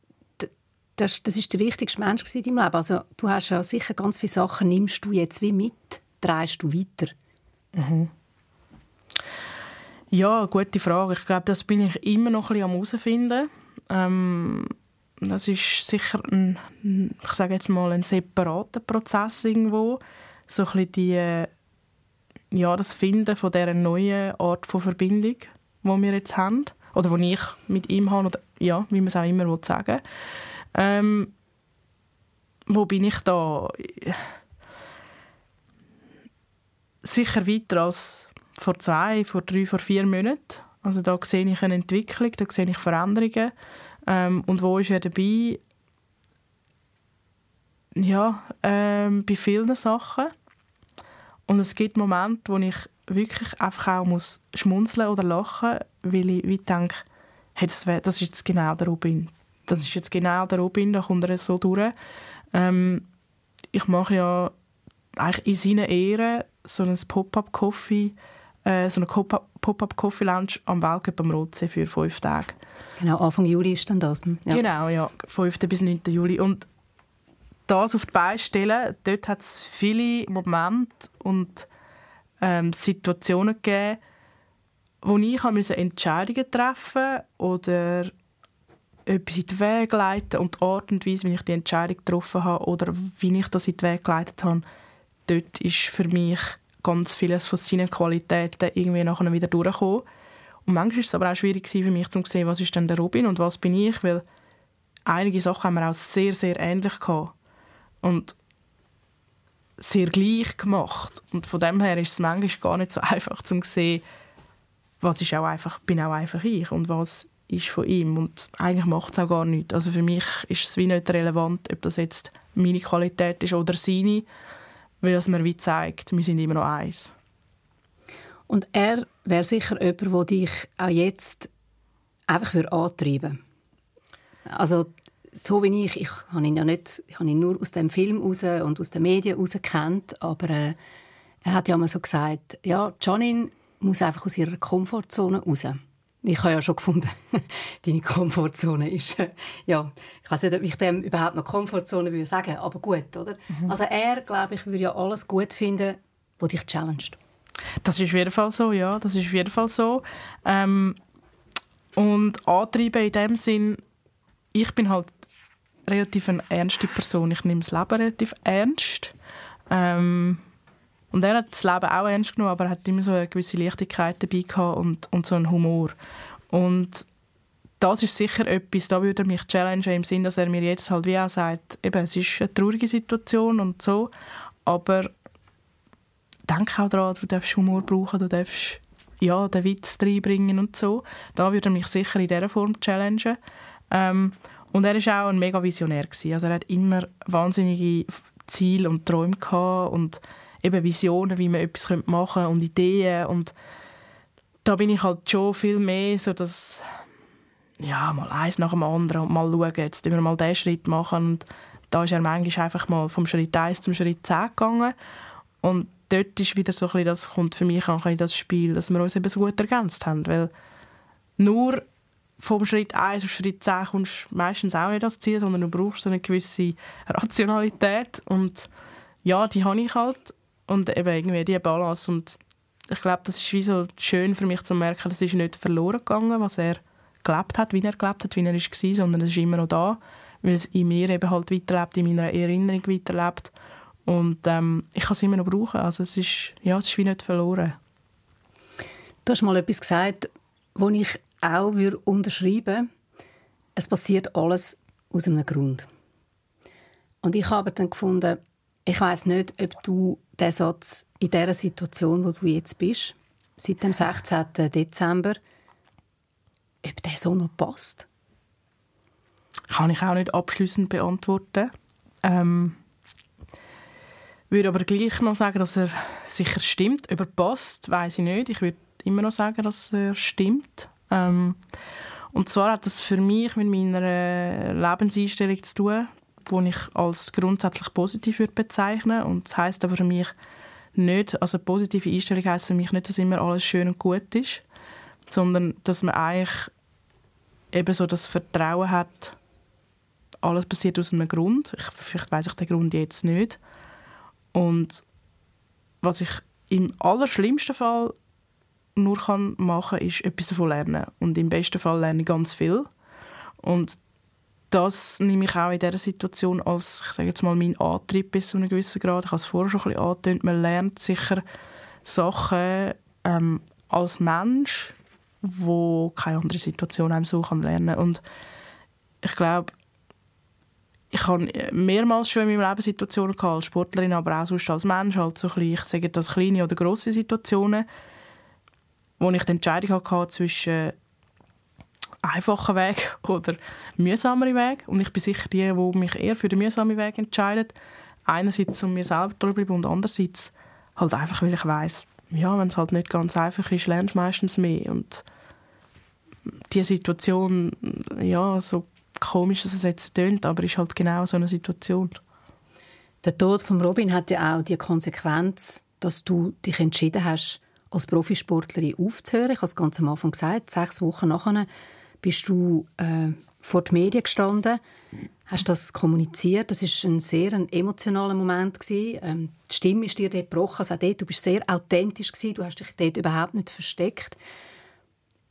Das, das ist der wichtigste Mensch in deinem Leben. Also du hast ja sicher ganz viele Sachen, nimmst du jetzt wie mit, drehst du weiter. Mhm. Ja, gute Frage. Ich glaube, das bin ich immer noch ein bisschen am herausfinden. Ähm, das ist sicher ein, ich sage jetzt mal, ein separater Prozess irgendwo. So ein bisschen die, ja, das Finden von dieser neuen Art von Verbindung, die wir jetzt haben. Oder die ich mit ihm habe. Oder, ja, wie man es auch immer sagen will. Ähm, wo bin ich da? Sicher weiter als vor zwei, vor drei, vor vier Monaten. Also da sehe ich eine Entwicklung, da sehe ich Veränderungen. Ähm, und wo ist er dabei? Ja, ähm, bei vielen Sachen. Und es gibt Momente, wo ich wirklich einfach auch muss schmunzeln oder lachen, weil ich wie denke, hey, das, das ist jetzt genau der Robin. Das ist jetzt genau der Robin, da kommt er so durch. Ähm, ich mache ja eigentlich in seiner Ehre so ein Pop-up-Coffee, äh, so eine Pop-up-Coffee-Lounge am Weltcup am Rotsee für fünf Tage. Genau, Anfang Juli ist dann das. Ja. Genau, ja, 5. bis 9. Juli. Und das auf die Beine stellen, dort hat es viele Momente und ähm, Situationen gegeben, wo ich Entscheidungen treffen oder etwas in den Weg leiten und die Art und Weise, wie ich die Entscheidung getroffen habe oder wie ich das in den Weg geleitet habe, dort ist für mich ganz vieles von seinen Qualitäten irgendwie nachher wieder durchgekommen. Und manchmal war es aber auch schwierig für mich zu sehen, was ist denn der Robin und was bin ich, weil einige Sachen haben wir auch sehr, sehr ähnlich gehabt. Und sehr gleich gemacht. Und von dem her ist es manchmal gar nicht so (laughs) einfach zu sehen, was ist auch einfach, bin auch einfach ich und was ist von ihm. Und eigentlich macht es auch gar nichts. Also für mich ist es wie nicht relevant, ob das jetzt meine Qualität ist oder seine weil es mir wie zeigt, wir sind immer noch eins. Und er wäre sicher jemand, der dich auch jetzt einfach antreiben würde. Also so wie ich, ich habe ihn ja nicht, ich habe ihn nur aus dem Film raus und aus den Medien raus kennt, aber äh, er hat ja mal so gesagt, ja, Janine muss einfach aus ihrer Komfortzone raus. Ich habe ja schon gefunden, (laughs) deine Komfortzone ist, äh, ja, ich weiß nicht, ob ich dem überhaupt noch Komfortzone würde sagen, aber gut, oder? Mhm. Also er, glaube ich, würde ja alles gut finden, was dich challenged. Das ist auf jeden Fall so, ja, das ist auf jeden Fall so. Ähm, und antreiben in dem Sinn, ich bin halt relativ eine ernste Person. Ich nehme das Leben relativ ernst. Ähm, und er hat das Leben auch ernst genommen, aber er hat immer so eine gewisse Leichtigkeit dabei gehabt und, und so einen Humor. Und das ist sicher etwas, da würde er mich challengen im Sinn, dass er mir jetzt halt wie auch sagt, eben, es ist eine traurige Situation und so, aber denk auch daran, du darfst Humor brauchen, du darfst ja, den Witz reinbringen und so. Da würde er mich sicher in dieser Form challengen. Ähm, und er war auch ein mega Visionär. Gewesen. Also er hat immer wahnsinnige Ziele und Träume gehabt und eben Visionen, wie man etwas machen könnte und Ideen. Und da bin ich halt schon viel mehr so, dass ja, mal eins nach dem anderen und mal schauen, jetzt wir mal diesen Schritt machen. Und da ist er manchmal einfach mal vom Schritt 1 zum Schritt 10 gegangen. Und dort ist wieder so ein bisschen, das kommt für mich auch in das Spiel, dass wir uns eben so gut ergänzt haben. Weil nur vom Schritt 1 auf Schritt 10 kommst du meistens auch nicht das Ziel, sondern du brauchst eine gewisse Rationalität. Und ja, die habe ich halt. Und eben irgendwie die Balance. Und ich glaube, das ist wie so schön für mich zu merken, es ist nicht verloren gegangen, was er gelebt hat, wie er gelebt hat, wie er war, sondern es ist immer noch da, weil es in mir eben halt weiterlebt, in meiner Erinnerung weiterlebt. Und ähm, ich kann es immer noch brauchen. Also es ist, ja, es ist wie nicht verloren. Du hast mal etwas gesagt, wo ich auch unterschreiben würde. Es passiert alles aus einem Grund. Und ich habe dann gefunden, ich weiß nicht, ob du diesen Satz in der Situation, wo du jetzt bist, seit dem 16. Dezember, ob der so noch passt? Kann ich auch nicht abschließend beantworten. Ähm, würde aber gleich noch sagen, dass er sicher stimmt. Überpasst, weiß ich nicht. Ich würde immer noch sagen, dass er stimmt. Ähm, und zwar hat das für mich mit meiner Lebenseinstellung zu tun, die ich als grundsätzlich positiv würde bezeichnen und das heißt aber für mich nicht, also positive Einstellung heißt für mich nicht, dass immer alles schön und gut ist, sondern dass man eigentlich eben so das Vertrauen hat, alles passiert aus einem Grund. Ich, vielleicht weiß ich den Grund jetzt nicht. Und was ich im allerschlimmsten Fall nur kann machen kann, ist etwas davon lernen. Und im besten Fall lerne ich ganz viel. Und das nehme ich auch in dieser Situation als, ich sage jetzt mal, mein Antrieb bis zu einem gewissen Grad. Ich habe es vorher schon ein bisschen angetönt. Man lernt sicher Sachen ähm, als Mensch, wo keine andere Situation einem so kann lernen und ich glaube ich habe mehrmals schon in meinem Leben Situationen gehabt, als Sportlerin, aber auch sonst als Mensch, halt so bisschen, ich sage das kleine oder grosse Situationen, wo ich die Entscheidung hatte zwischen einfachen Weg oder mühsameren Weg und ich bin sicher die, die mich eher für den mühsamen Weg entscheidet. Einerseits um mir selber treu bleiben und andererseits halt einfach, weil ich weiß ja, wenn es halt nicht ganz einfach ist, lernst du meistens mehr. Und die Situation, ja, so komisch, dass es jetzt tönt, aber ist halt genau so eine Situation. Der Tod von Robin hat ja auch die Konsequenz, dass du dich entschieden hast, als Profisportlerin aufzuhören. Ich habe es ganz am Anfang gesagt, sechs Wochen nachher bist du äh, vor den Medien gestanden, hast das kommuniziert. Das ist ein sehr ein emotionaler Moment. Ähm, die Stimme ist dir dort gebrochen. Also dort, du bist sehr authentisch gewesen. Du hast dich dort überhaupt nicht versteckt.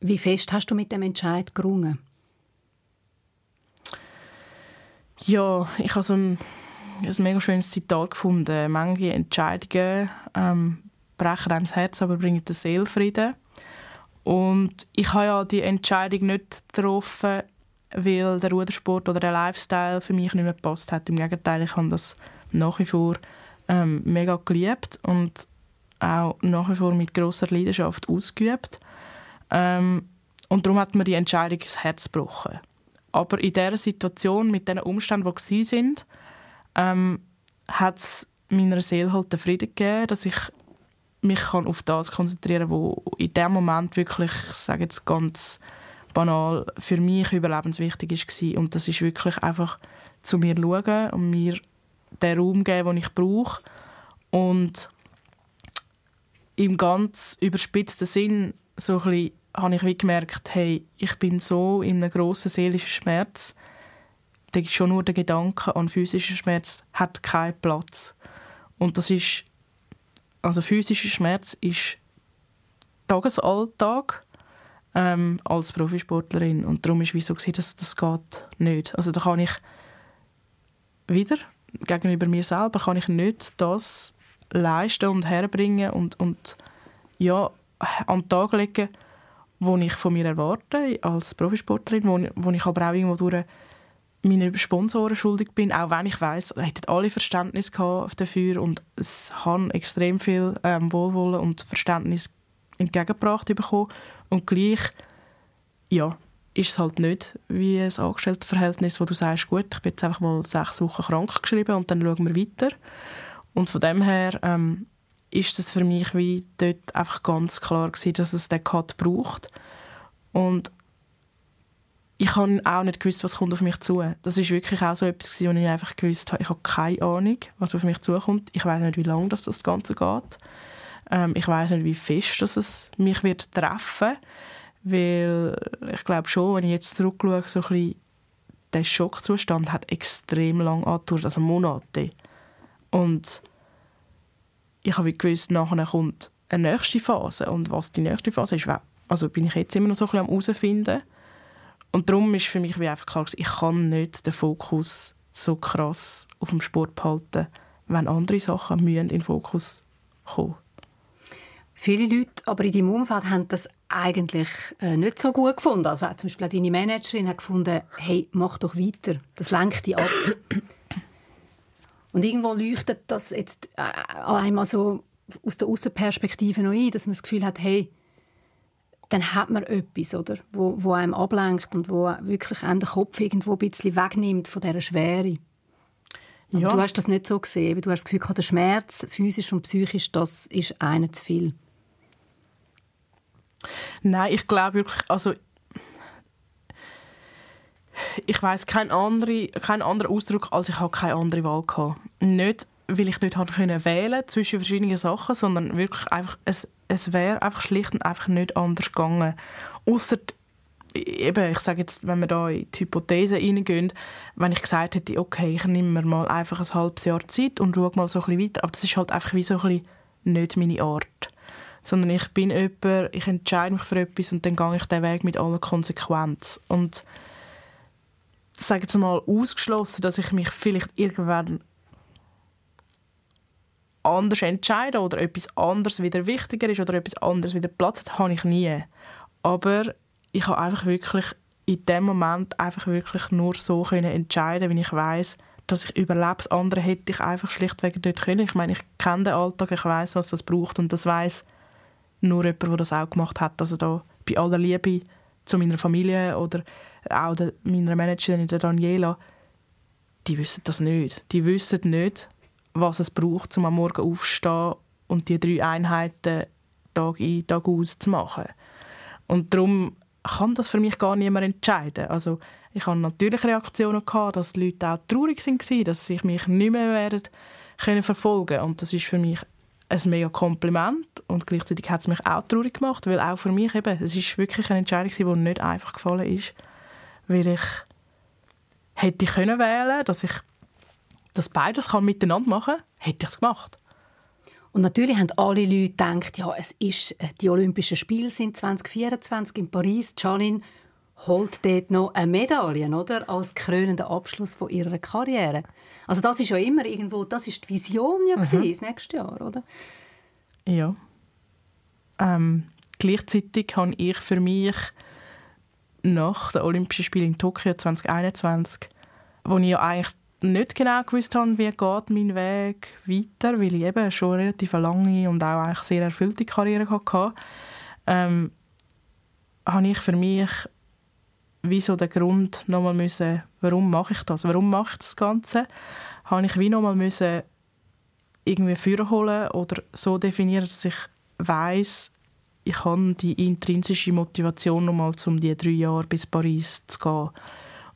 Wie fest hast du mit dem Entscheid gerungen? Ja, ich habe so ein, ein mega schönes Zitat gefunden. Manche Entscheidungen ähm, brechen einem das Herz, aber bringen den Seelfrieden. Und ich habe ja die Entscheidung nicht getroffen, weil der Rudersport oder der Lifestyle für mich nicht mehr gepasst hat. Im Gegenteil, ich habe das nach wie vor ähm, mega geliebt und auch nach wie vor mit großer Leidenschaft ausgeübt. Ähm, und darum hat mir die Entscheidung das Herz gebrochen. Aber in dieser Situation, mit den Umständen, die sind, ähm, hat es meiner Seele halt den Frieden gegeben, dass ich mich kann auf das konzentrieren was in dem Moment wirklich, ich sage jetzt ganz banal, für mich überlebenswichtig war. Und das ist wirklich einfach zu mir schauen und mir den Raum geben, den ich brauche. Und im ganz überspitzten Sinn so ein habe ich wie gemerkt, hey, ich bin so in einem grossen seelischen Schmerz, schon nur der Gedanke an physischen Schmerz hat keinen Platz. Und das ist also physischer Schmerz ist Tagesalltag ähm, als Profisportlerin und darum ist wieso so dass das geht nicht. Also da kann ich wieder gegenüber mir selber kann ich nicht das leisten und herbringen und, und ja, an den Tag legen, was ich von mir erwarte als Profisportlerin, wo, wo ich aber auch irgendwo durch meinen Sponsoren schuldig bin, auch wenn ich weiß, hätten alle Verständnis dafür und es haben extrem viel ähm, Wohlwollen und Verständnis entgegengebracht bekommen. Und gleich, ja, ist es halt nicht wie ein Angestelltenverhältnis, wo du sagst, gut, ich bin jetzt einfach mal sechs Wochen krank geschrieben und dann schauen wir weiter. Und von dem her ähm, ist es für mich wie dort einfach ganz klar gewesen, dass es den Cut braucht. Und ich habe auch nicht gewusst, was kommt auf mich zu. Das ist wirklich auch so etwas, wo ich einfach gewusst habe, ich habe keine Ahnung, was auf mich zukommt. Ich weiß nicht, wie lange das, das Ganze geht. Ähm, ich weiß nicht, wie fest dass es mich wird treffen wird weil ich glaube schon, wenn ich jetzt zurückschaue, so ein bisschen, der Schockzustand hat extrem lang angedauert, also Monate. Und ich habe gewusst, nachher kommt eine nächste Phase. Und was die nächste Phase ist, also bin ich jetzt immer noch so ein bisschen am herausfinden. Und darum ist für mich wie einfach klar, ich kann nicht den Fokus so krass auf dem Sport behalten, wenn andere Sachen in den Fokus kommen. Viele Leute aber in deinem Umfeld haben das eigentlich äh, nicht so gut gefunden. Also zum Beispiel deine Managerin hat gefunden, hey, mach doch weiter, das lenkt dich ab. Und irgendwo leuchtet das jetzt äh, einmal so aus der Außenperspektive noch ein, dass man das Gefühl hat, hey, dann hat man etwas, oder? Wo, wo einem ablenkt und wo wirklich den Kopf irgendwo ein bisschen wegnimmt von dieser Schwere. Ja. du hast das nicht so gesehen. Du hast das Gefühl, der Schmerz, physisch und psychisch, das ist einer zu viel. Nein, ich glaube wirklich, also ich weiß keinen anderen, keinen anderen Ausdruck, als ich habe keine andere Wahl hatte. Nicht, weil ich nicht habe können wählen zwischen verschiedenen Sachen, sondern wirklich einfach, es, es wäre einfach schlicht und einfach nicht anders gegangen. Außer eben, ich sage jetzt, wenn wir da in die Hypothese reingehen, wenn ich gesagt hätte, okay, ich nehme mir mal einfach ein halbes Jahr Zeit und schaue mal so ein bisschen weiter, aber das ist halt einfach wie so ein bisschen nicht meine Art sondern ich bin jemand, ich entscheide mich für etwas und dann gehe ich den Weg mit aller Konsequenz. Und sage jetzt mal ausgeschlossen, dass ich mich vielleicht irgendwann anders entscheide oder etwas anderes wieder wichtiger ist oder etwas anderes wieder Platz hat, habe ich nie. Aber ich habe einfach wirklich in dem Moment einfach wirklich nur so können entscheiden, wenn ich weiß, dass ich überlebe. Das andere hätte ich einfach schlichtweg nicht können. Ich meine, ich kenne den Alltag, ich weiß, was das braucht und das weiß nur jemand, der das auch gemacht hat. Also da bei aller Liebe zu meiner Familie oder auch meiner Managerin, der Daniela, die wissen das nicht. Die wissen nicht, was es braucht, um am Morgen aufzustehen und die drei Einheiten Tag ein, Tag aus zu machen. Und darum kann das für mich gar niemand entscheiden. Also ich hatte natürlich Reaktionen gehabt, dass die Leute auch traurig waren, dass sie mich nicht mehr werden können verfolgen. Und das ist für mich ein mega Kompliment und gleichzeitig hat es mich auch traurig gemacht, weil auch für mich eben, es ist wirklich eine Entscheidung, die nicht einfach gefallen ist, weil ich hätte können wählen, dass ich das beides kann miteinander machen, hätte ich es gemacht. Und natürlich haben alle Leute gedacht, ja, es ist äh, die Olympischen Spiele sind 2024 in Paris. Janine holt dort noch eine Medaille, oder? Als krönenden Abschluss von ihrer Karriere. Also das ist ja immer irgendwo, das ist die Vision ja mhm. das nächste Jahr, oder? Ja. Ähm, gleichzeitig habe ich für mich nach den Olympischen Spielen in Tokio 2021, wo ich ja eigentlich nicht genau gewusst habe, wie geht mein Weg weiter, weil ich eben schon eine relativ lange und auch eigentlich sehr erfüllte Karriere hatte, ähm, habe ich für mich wie so den Grund nochmal müssen, warum mache ich das, warum mache ich das Ganze, habe ich wie nochmal müssen irgendwie führen holen oder so definieren, dass ich weiß, ich habe die intrinsische Motivation nochmal, um die drei Jahre bis Paris zu gehen.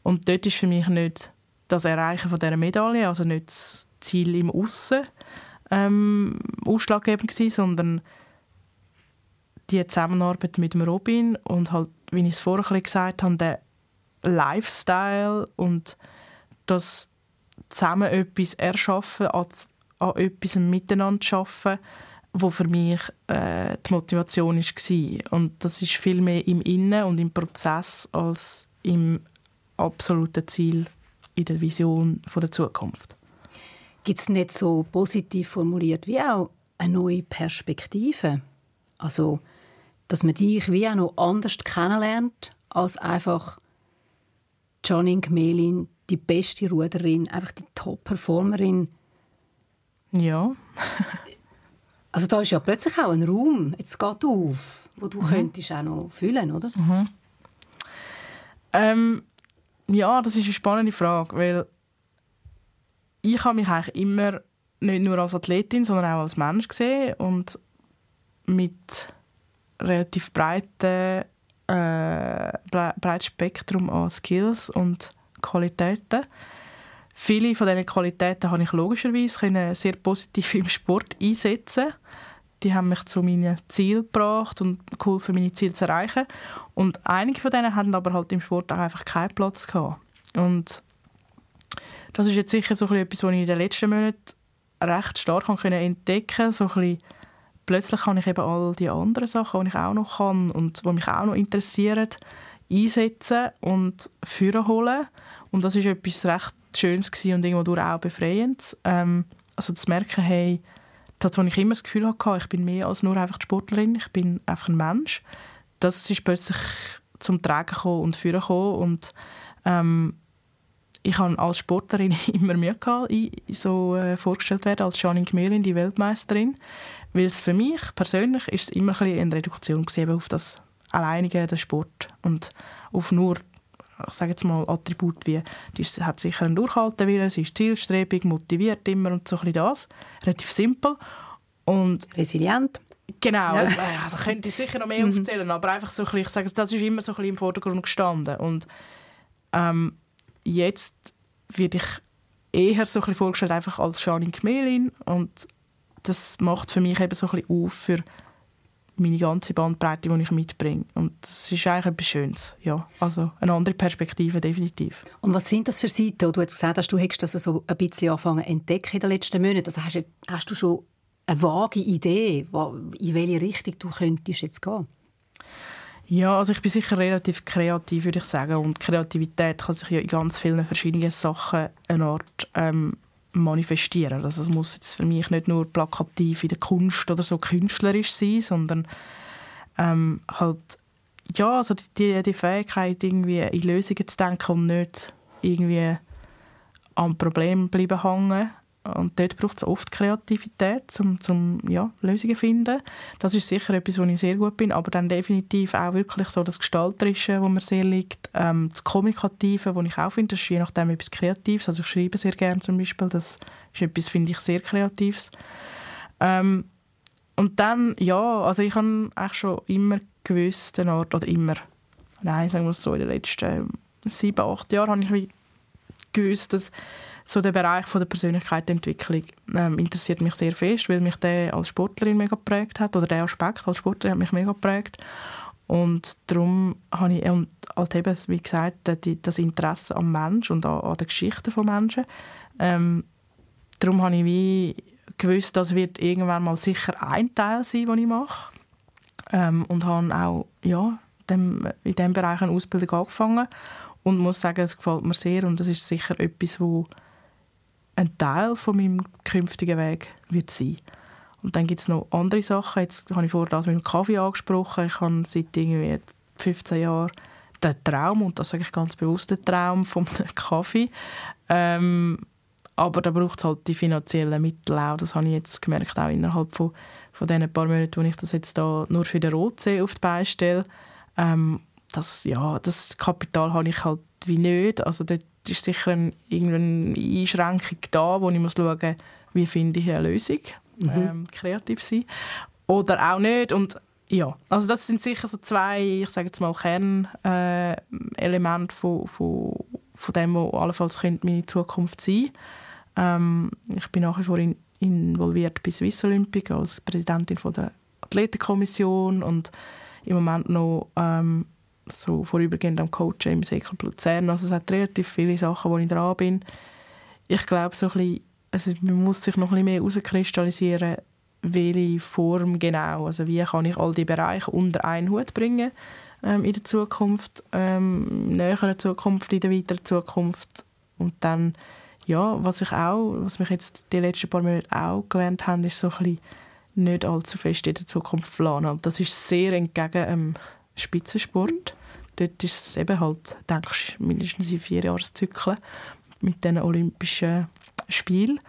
Und dort ist für mich nicht das Erreichen von dieser Medaille, also nicht das Ziel im Aussen ähm, ausschlaggebend gewesen, sondern die Zusammenarbeit mit dem Robin und halt wie ich es vorher gesagt habe, der Lifestyle und das zusammen etwas erschaffen, an, an etwas miteinander arbeiten, wo für mich äh, die Motivation war. Und das ist viel mehr im Innen und im Prozess als im absoluten Ziel in der Vision von der Zukunft. Gibt es nicht so positiv formuliert wie auch eine neue Perspektive? Also dass man dich wie auch noch anders kennenlernt, als einfach Janine Gmelin, die beste Ruderin, einfach die Top-Performerin. Ja. also (laughs) Also da ist ja plötzlich auch ein Raum, jetzt geht auf, wo du mhm. könntest auch noch füllen, oder? Mhm. Ähm, ja, das ist eine spannende Frage, weil ich habe mich eigentlich immer nicht nur als Athletin, sondern auch als Mensch gesehen und mit relativ breiten äh, breites Spektrum an Skills und Qualitäten. Viele von diesen Qualitäten habe ich logischerweise sehr positiv (laughs) im Sport einsetzen die haben mich zu meinen Zielen gebracht und geholfen, meine Ziele zu erreichen. Und einige von denen hatten aber halt im Sport auch einfach keinen Platz gehabt. Und das ist jetzt sicher so etwas, was ich in den letzten Monaten recht stark entdecken konnte. So plötzlich kann ich eben all die anderen Sachen, die ich auch noch kann und die mich auch noch interessieren, einsetzen und führen. Und das ist etwas recht Schönes und irgendwo auch befreiend. Ähm, also zu merken, hey, das, was ich immer das Gefühl hatte, ich bin mehr als nur einfach die Sportlerin, ich bin einfach ein Mensch. Das ist plötzlich zum Tragen gekommen und führen gekommen und ähm, ich habe als Sportlerin (laughs) immer Mühe gehabt, so äh, vorgestellt werden als Janine Gmelin, die Weltmeisterin, weil es für mich persönlich ist es immer ein eine Reduktion auf das alleinige den Sport und auf nur ich sage jetzt mal Attribut wie die hat sicher einen Durchhaltewillen, sie ist zielstrebig, motiviert immer und so ein das, relativ simpel und resilient. Genau, ja. also, da könnte ich sicher noch mehr mhm. aufzählen, aber einfach so ein bisschen, ich sage, das ist immer so ein bisschen im Vordergrund gestanden und ähm, jetzt werde ich eher so ein bisschen vorgestellt einfach als Janine Gmelin und das macht für mich eben so ein bisschen auf für meine ganze Bandbreite, die ich mitbringe. Und das ist eigentlich etwas Schönes. Ja, also eine andere Perspektive, definitiv. Und was sind das für Seiten, wo du jetzt gesagt hast, du hättest das so ein bisschen angefangen zu entdecken in den letzten Monaten? Also hast, du, hast du schon eine vage Idee, in welche Richtung du könntest jetzt gehen? Ja, also ich bin sicher relativ kreativ, würde ich sagen. Und Kreativität kann sich ja in ganz vielen verschiedenen Sachen eine Art ähm, manifestieren. Also es muss jetzt für mich nicht nur plakativ in der Kunst oder so künstlerisch sein, sondern ähm, halt ja, also die, die Fähigkeit irgendwie in Lösungen zu denken und nicht irgendwie am Problem bleiben hängen und dort braucht es oft Kreativität, um zum ja, Lösungen zu finden. Das ist sicher etwas, wo ich sehr gut bin, aber dann definitiv auch wirklich so das Gestalterische, wo mir sehr liegt, ähm, das Kommunikative, wo ich auch finde, das ist je nachdem etwas Kreatives. Also ich schreibe sehr gerne zum Beispiel, das ist etwas, finde ich, sehr Kreatives. Ähm, und dann, ja, also ich habe eigentlich schon immer gewusst, eine Art, oder immer, nein, sagen wir es so, in den letzten sieben, acht Jahren habe ich gewusst, dass so der Bereich von der Persönlichkeitsentwicklung ähm, interessiert mich sehr fest, weil mich der als Sportlerin mega geprägt hat oder der Aspekt als Sportlerin hat mich mega geprägt und darum habe ich und halt eben, wie gesagt, das Interesse am Mensch und an, an der Geschichte von Menschen. Ähm, darum habe ich wie gewusst, das wird irgendwann mal sicher ein Teil sein, den ich mache. Ähm, und habe auch ja, dem, in diesem Bereich eine Ausbildung angefangen und muss sagen, es gefällt mir sehr und das ist sicher etwas, wo ein Teil von meinem künftigen Weg wird sein. Und dann gibt es noch andere Sachen. Jetzt habe ich vorher das mit dem Kaffee angesprochen. Ich habe seit irgendwie 15 Jahren den Traum, und das sage ich ganz bewusst, den Traum vom (laughs) Kaffee. Ähm, aber da braucht es halt die finanziellen Mittel auch. Das habe ich jetzt gemerkt, auch innerhalb von, von den paar Monaten, wo ich das jetzt da nur für den Rotsee auf die Beine stelle. Ähm, das, ja, das Kapital habe ich halt wie nicht. Also dort ist sicher ein, irgendeine Einschränkung da, wo ich muss schauen muss, wie finde ich eine Lösung, mhm. ähm, kreativ sein. Oder auch nicht. Und ja, also das sind sicher so zwei, ich sage jetzt mal Kernelemente äh, von, von, von dem, was allenfalls könnte meine Zukunft sein ähm, Ich bin nach wie vor in, involviert bei Swiss Olympic als Präsidentin von der Athletenkommission und im Moment noch ähm, so vorübergehend am Coachen im Säkel Luzern. Also es hat relativ viele Sachen, wo ich dran bin. Ich glaube, so also man muss sich noch ein bisschen mehr herauskristallisieren, welche Form genau, also wie kann ich all die Bereiche unter einen Hut bringen ähm, in der Zukunft, ähm, näheren Zukunft, in der weiteren Zukunft und dann, ja, was ich auch, was mich jetzt die letzten paar Monate auch gelernt habe, ist so ein bisschen nicht allzu fest in der Zukunft planen. Und das ist sehr entgegen ähm, Spitzensport. Dort ist es eben halt, denkst mindestens in vier Jahreszyklen mit den Olympischen Spielen.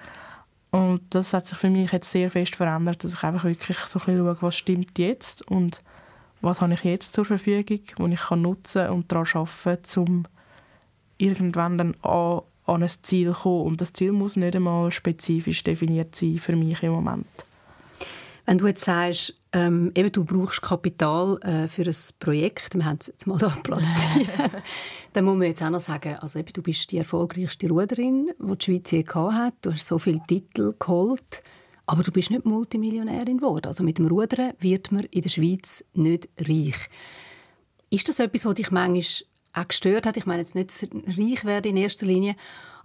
Und das hat sich für mich jetzt sehr fest verändert, dass ich einfach wirklich so ein bisschen schaue, was stimmt jetzt und was habe ich jetzt zur Verfügung, wo ich kann nutzen und daran arbeiten, um irgendwann dann an, an ein Ziel zu kommen. Und das Ziel muss nicht einmal spezifisch definiert sein für mich im Moment. Wenn du jetzt sagst, ähm, eben, du brauchst Kapital äh, für ein Projekt, wir haben es jetzt mal da (laughs) platziert, (laughs) dann muss man jetzt auch noch sagen, also eben, du bist die erfolgreichste Ruderin, die die Schweiz je hat. Du hast so viele Titel geholt, aber du bist nicht Multimillionärin geworden. Also mit dem Rudern wird man in der Schweiz nicht reich. Ist das etwas, was dich manchmal auch gestört hat? Ich meine jetzt nicht reich werden in erster Linie,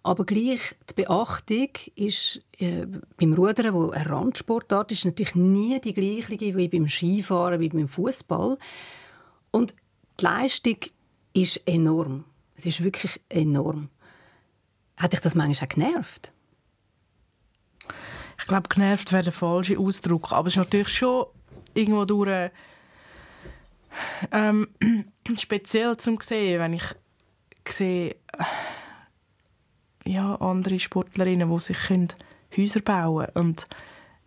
aber gleich die Beachtung ist äh, beim Rudern, wo eine Randsportart ist, natürlich nie die gleiche wie beim Skifahren, wie beim Fußball. Und die Leistung ist enorm. Es ist wirklich enorm. Hat dich das manchmal auch genervt? Ich glaube, genervt wäre der falsche Ausdruck. Aber es ist natürlich schon irgendwo durch ähm, (clears throat) speziell zum sehen, wenn ich sehe, ja, andere Sportlerinnen, die sich Häuser bauen können. Und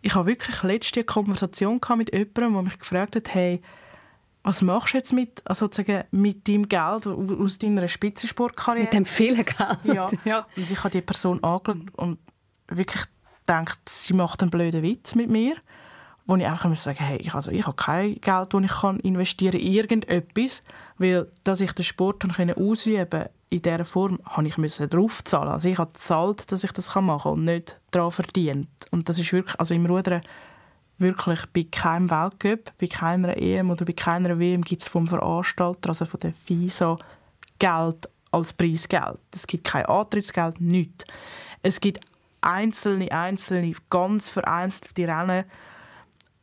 ich habe wirklich letzte Konversation mit jemandem, der mich gefragt hat, hey, was machst du jetzt mit, also sozusagen mit deinem Geld aus deiner Spitzensportkarriere? Mit dem vielen Geld? Ja. (laughs) ja. Und ich habe die Person angeschaut und wirklich gedacht, sie macht einen blöden Witz mit mir, wo ich einfach sagen hey, ich, also ich habe kein Geld, das ich kann investieren in irgendetwas, weil, dass ich den Sport ausüben konnte, in dieser Form habe ich müssen draufzahlen. Also ich habe gezahlt, dass ich das machen kann und nicht daran verdient. Und das ist wirklich, also im Rudern wirklich bei keinem Weltcup, bei keiner EM oder bei keiner WM gibt es vom Veranstalter, also von der FISA, Geld als Preisgeld. Es gibt kein Antrittsgeld, nichts. Es gibt einzelne, einzelne, ganz vereinzelte Rennen,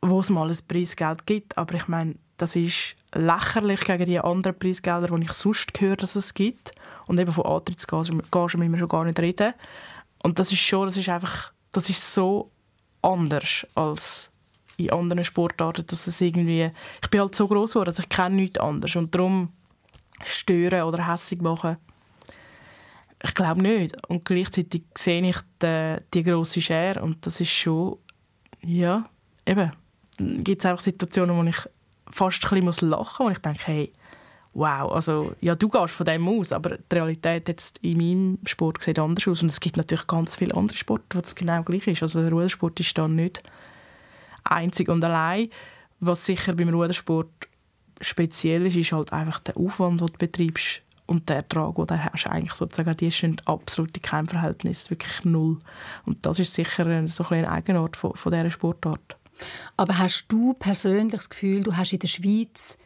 wo es mal ein Preisgeld gibt, aber ich meine, das ist lächerlich gegen die anderen Preisgelder, die ich sonst höre, dass es gibt. Und eben von Antrittsgagen müssen wir schon gar nicht reden. Und das ist schon, das ist einfach, das ist so anders als in anderen Sportarten, dass es irgendwie, ich bin halt so groß geworden, dass ich kenne nichts anderes und darum stören oder hässig machen, ich glaube nicht. Und gleichzeitig sehe ich die, die grosse Schere und das ist schon, ja, eben, gibt es einfach Situationen, wo ich fast ein bisschen lachen muss und ich denke, hey, wow, also ja, du gehst von dem aus, aber die Realität jetzt in meinem Sport sieht anders aus und es gibt natürlich ganz viele andere Sporte, wo es genau gleich ist. Also der Rudersport ist dann nicht einzig und allein. Was sicher beim Rudersport speziell ist, ist halt einfach der Aufwand, den du betreibst und der Ertrag, den du hast. Eigentlich sozusagen, die sind absolut in keinem Verhältnis, wirklich null. Und das ist sicher so ein, ein Eigenart von, von dieser Sportart. Aber hast du persönlich das Gefühl, du hast in der Schweiz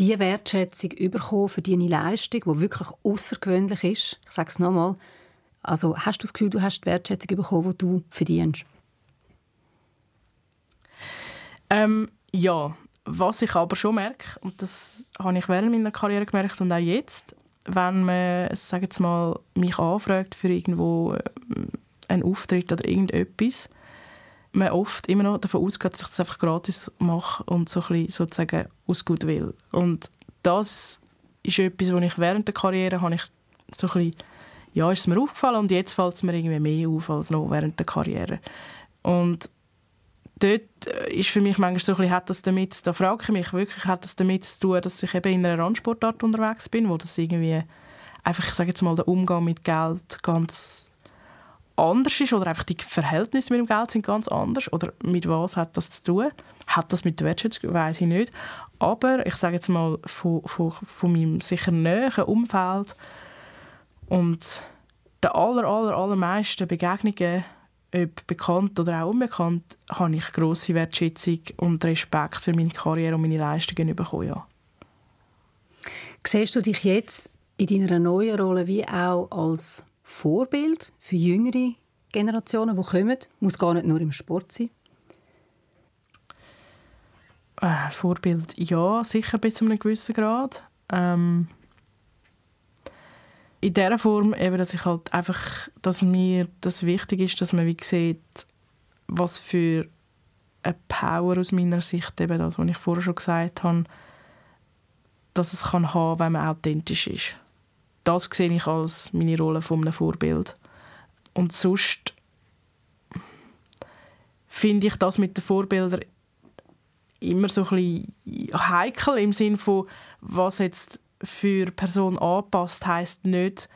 die Wertschätzung bekommen für deine Leistung, die wirklich außergewöhnlich ist? Ich sage es nochmal. Also hast du das Gefühl, du hast die Wertschätzung bekommen, die du verdienst? Ähm, ja, was ich aber schon merke, und das habe ich während meiner Karriere gemerkt und auch jetzt, wenn man, sagen mal, mich anfragt für irgendwo äh, einen Auftritt oder irgendetwas, man oft immer noch davon ausgeht, dass ich das einfach gratis mache und so ein bisschen, sozusagen aus Gutwill. Und das ist etwas, was ich während der Karriere habe ich so ein bisschen, ja, ist es mir aufgefallen und jetzt fällt es mir irgendwie mehr auf als noch während der Karriere. Und dort äh, ist für mich manchmal so ein bisschen, hat das damit, da frage ich mich wirklich, hat das damit zu tun, dass ich eben in einer Randsportart unterwegs bin, wo das irgendwie einfach, ich sage jetzt mal, der Umgang mit Geld ganz anders ist oder einfach die Verhältnisse mit dem Geld sind ganz anders oder mit was hat das zu tun? Hat das mit der Wertschätzung? Weiß ich nicht. Aber ich sage jetzt mal von, von, von meinem sicher näheren Umfeld und der aller, aller, allermeisten Begegnungen, ob bekannt oder auch unbekannt, habe ich grosse Wertschätzung und Respekt für meine Karriere und meine Leistungen bekommen. Ja. Siehst du dich jetzt in deiner neuen Rolle wie auch als Vorbild für jüngere Generationen, die kommen? Muss gar nicht nur im Sport sein. Äh, Vorbild, ja, sicher bis zu einem gewissen Grad. Ähm, in der Form, eben, dass ich halt einfach, dass mir das wichtig ist, dass man wie sieht, was für eine Power aus meiner Sicht, eben das, was ich vorher schon gesagt habe, dass es kann haben, wenn man authentisch ist das sehe ich als meine Rolle von einem Vorbild. Und sonst, finde ich das mit den Vorbildern immer so ein bisschen heikel im Sinne von, was jetzt für Person A passt, heisst nicht,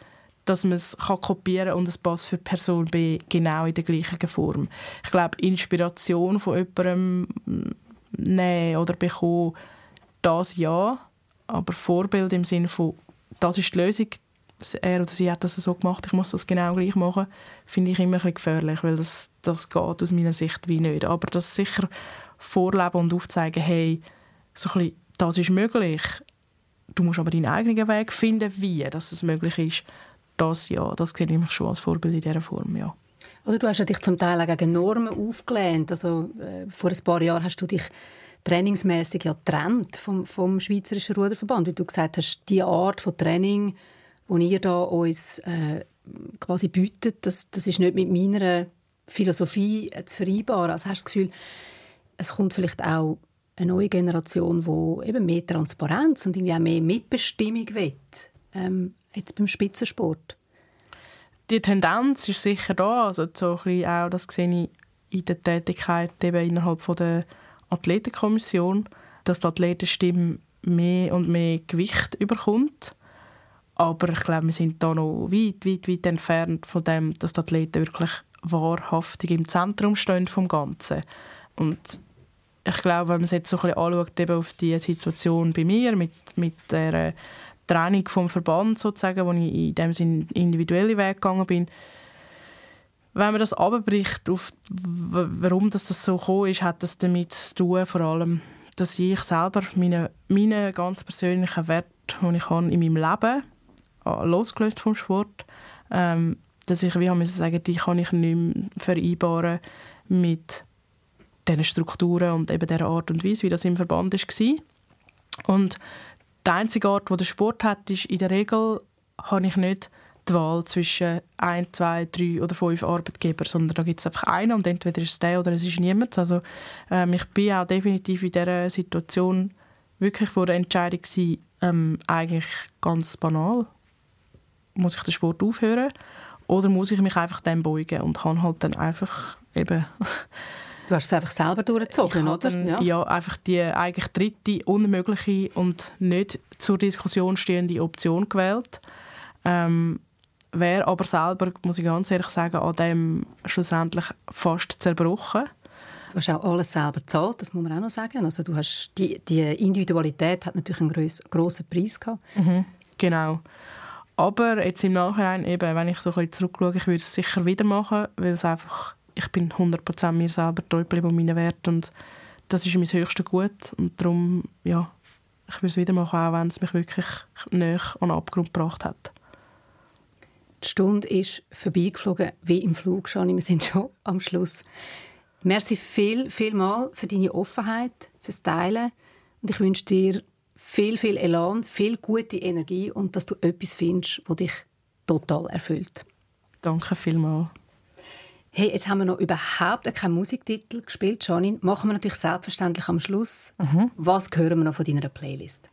dass man es kopieren kann und es passt für Person B genau in der gleichen Form. Ich glaube, Inspiration von jemandem nehmen oder bekommen, das ja, aber Vorbild im Sinne von, das ist die Lösung, er oder sie hat das so gemacht, ich muss das genau gleich machen, finde ich immer ein bisschen gefährlich, weil das, das geht aus meiner Sicht wie nicht. Aber das sicher vorleben und aufzeigen, hey, so ein bisschen, das ist möglich, du musst aber deinen eigenen Weg finden, wie dass es möglich ist, das ja, das sehe ich schon als Vorbild in dieser Form, ja. Also du hast dich zum Teil gegen Normen aufgelehnt. Also, äh, vor ein paar Jahren hast du dich trainingsmäßig ja getrennt vom, vom Schweizerischen Ruderverband, weil du gesagt hast, die Art von Training, die ihr da uns äh, quasi bietet, das, das ist nicht mit meiner Philosophie zu vereinbaren. Also hast du das Gefühl, es kommt vielleicht auch eine neue Generation, die eben mehr Transparenz und irgendwie auch mehr Mitbestimmung will, ähm, jetzt beim Spitzensport? Die Tendenz ist sicher da, also so ein auch, das sehe ich in der Tätigkeit eben innerhalb von der Athletenkommission, dass die Athletenstimme mehr und mehr Gewicht überkommt. Aber ich glaube, wir sind da noch weit, weit, weit entfernt von dem, dass die Athleten wirklich wahrhaftig im Zentrum stehen vom Ganzen. Und ich glaube, wenn man es jetzt so ein bisschen anschaut, eben auf die Situation bei mir mit, mit der Training vom Verband sozusagen, wo ich in dem Sinne individuelle Weg gegangen bin, wenn man das abbricht, auf warum das, das so gekommen ist, hat das damit zu tun, vor allem, dass ich selber meine, meine ganz persönlichen Werte, die ich habe in meinem Leben losgelöst vom Sport, ähm, dass ich, wie haben sagen, die kann ich nicht mehr vereinbaren mit diesen Strukturen und eben der Art und Weise, wie das im Verband war. Und die einzige Art, wo der Sport hat, ist in der Regel habe ich nicht die Wahl zwischen ein, zwei, drei oder fünf Arbeitgebern, sondern da gibt es einfach einen und entweder ist es der oder es ist niemand. Also ähm, ich bin auch definitiv in dieser Situation wirklich vor der Entscheidung gewesen, ähm, eigentlich ganz banal. Muss ich den Sport aufhören oder muss ich mich einfach dem beugen und habe halt dann einfach eben Du hast es einfach selber durchgezogen, oder? Dann, ja. ja. einfach die eigentlich dritte, unmögliche und nicht zur Diskussion stehende Option gewählt. Ähm, Wäre aber selber, muss ich ganz ehrlich sagen, an dem schlussendlich fast zerbrochen. Du hast auch alles selber gezahlt, das muss man auch noch sagen. Also du hast die, die Individualität hat natürlich einen grossen Preis gehabt. Mhm, genau. Aber jetzt im Nachhinein, eben, wenn ich so ein bisschen zurückschaue, ich würde es sicher wieder machen, weil es einfach ich bin 100% mir selber treu geblieben und meinen Wert und das ist mein höchstes Gut und darum, ja, ich würde es wieder machen, auch wenn es mich wirklich näher an den Abgrund gebracht hat. Die Stunde ist vorbeigeflogen wie im Flug, Shani. Wir sind schon am Schluss. Merci viel, viel mal für deine Offenheit, fürs Teilen und ich wünsche dir viel, viel Elan, viel gute Energie und dass du etwas findest, das dich total erfüllt. Danke vielmals. Hey, jetzt haben wir noch überhaupt keinen Musiktitel gespielt, Janine. Machen wir natürlich selbstverständlich am Schluss. Mhm. Was hören wir noch von deiner Playlist?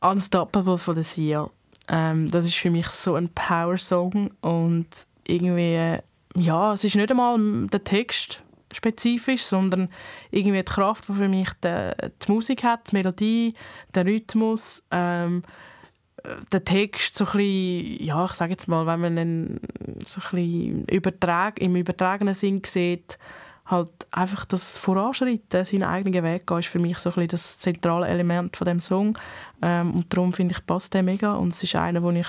Unstoppable von der Sia. Ähm, das ist für mich so ein Power-Song und irgendwie, ja, es ist nicht einmal der Text spezifisch, sondern irgendwie die Kraft, die für mich die, die Musik hat, die Melodie, der Rhythmus. Ähm, der Text so ein bisschen, ja, ich sage jetzt mal, wenn man ihn so ein bisschen übertrag, im übertragenen Sinn sieht, halt einfach das Voranschreiten, seinen eigenen Weg gehen, ist für mich so ein bisschen das zentrale Element von dem Song. Ähm, und darum finde ich, passt der mega. Und es ist einer, den ich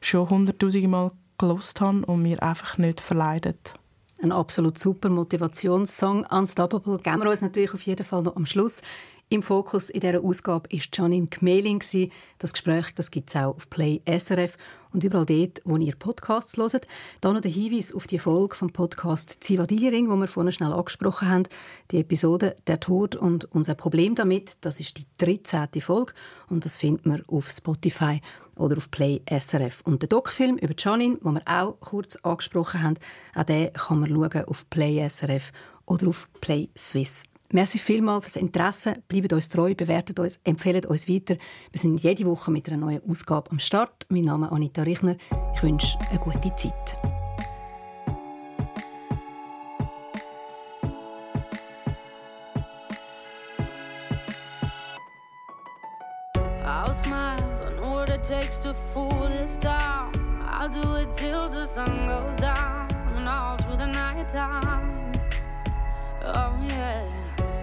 schon hunderttausende Mal gelost habe und mir einfach nicht verleidet. Ein absolut super Motivationssong. Unstoppable geben wir uns natürlich auf jeden Fall noch am Schluss. Im Fokus in dieser Ausgabe war Janine Gmeling. Das Gespräch gibt es auch auf Play SRF und überall dort, wo ihr Podcasts hört. Hier noch der Hinweis auf die Folge vom Podcast Zivadiliering, wo wir vorhin schnell angesprochen haben. Die Episode «Der Tod und unser Problem damit», das ist die 13. Folge und das findet man auf Spotify oder auf Play SRF. Und der Doc-Film über Janine, den wir auch kurz angesprochen haben, auch den kann man schauen auf Play SRF oder auf Play Swiss. Merci vielmals fürs Interesse. Bleibt uns treu, bewertet uns, empfehlt uns weiter. Wir sind jede Woche mit einer neuen Ausgabe am Start. Mein Name ist Anita Richner. Ich wünsche eine gute Zeit. I'll smile, I what it takes to fool this town. I'll do it till the sun goes down and all through the night time. Oh yeah.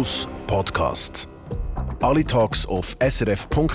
Fokus Podcast. Alle Talks auf srf.ch-audio.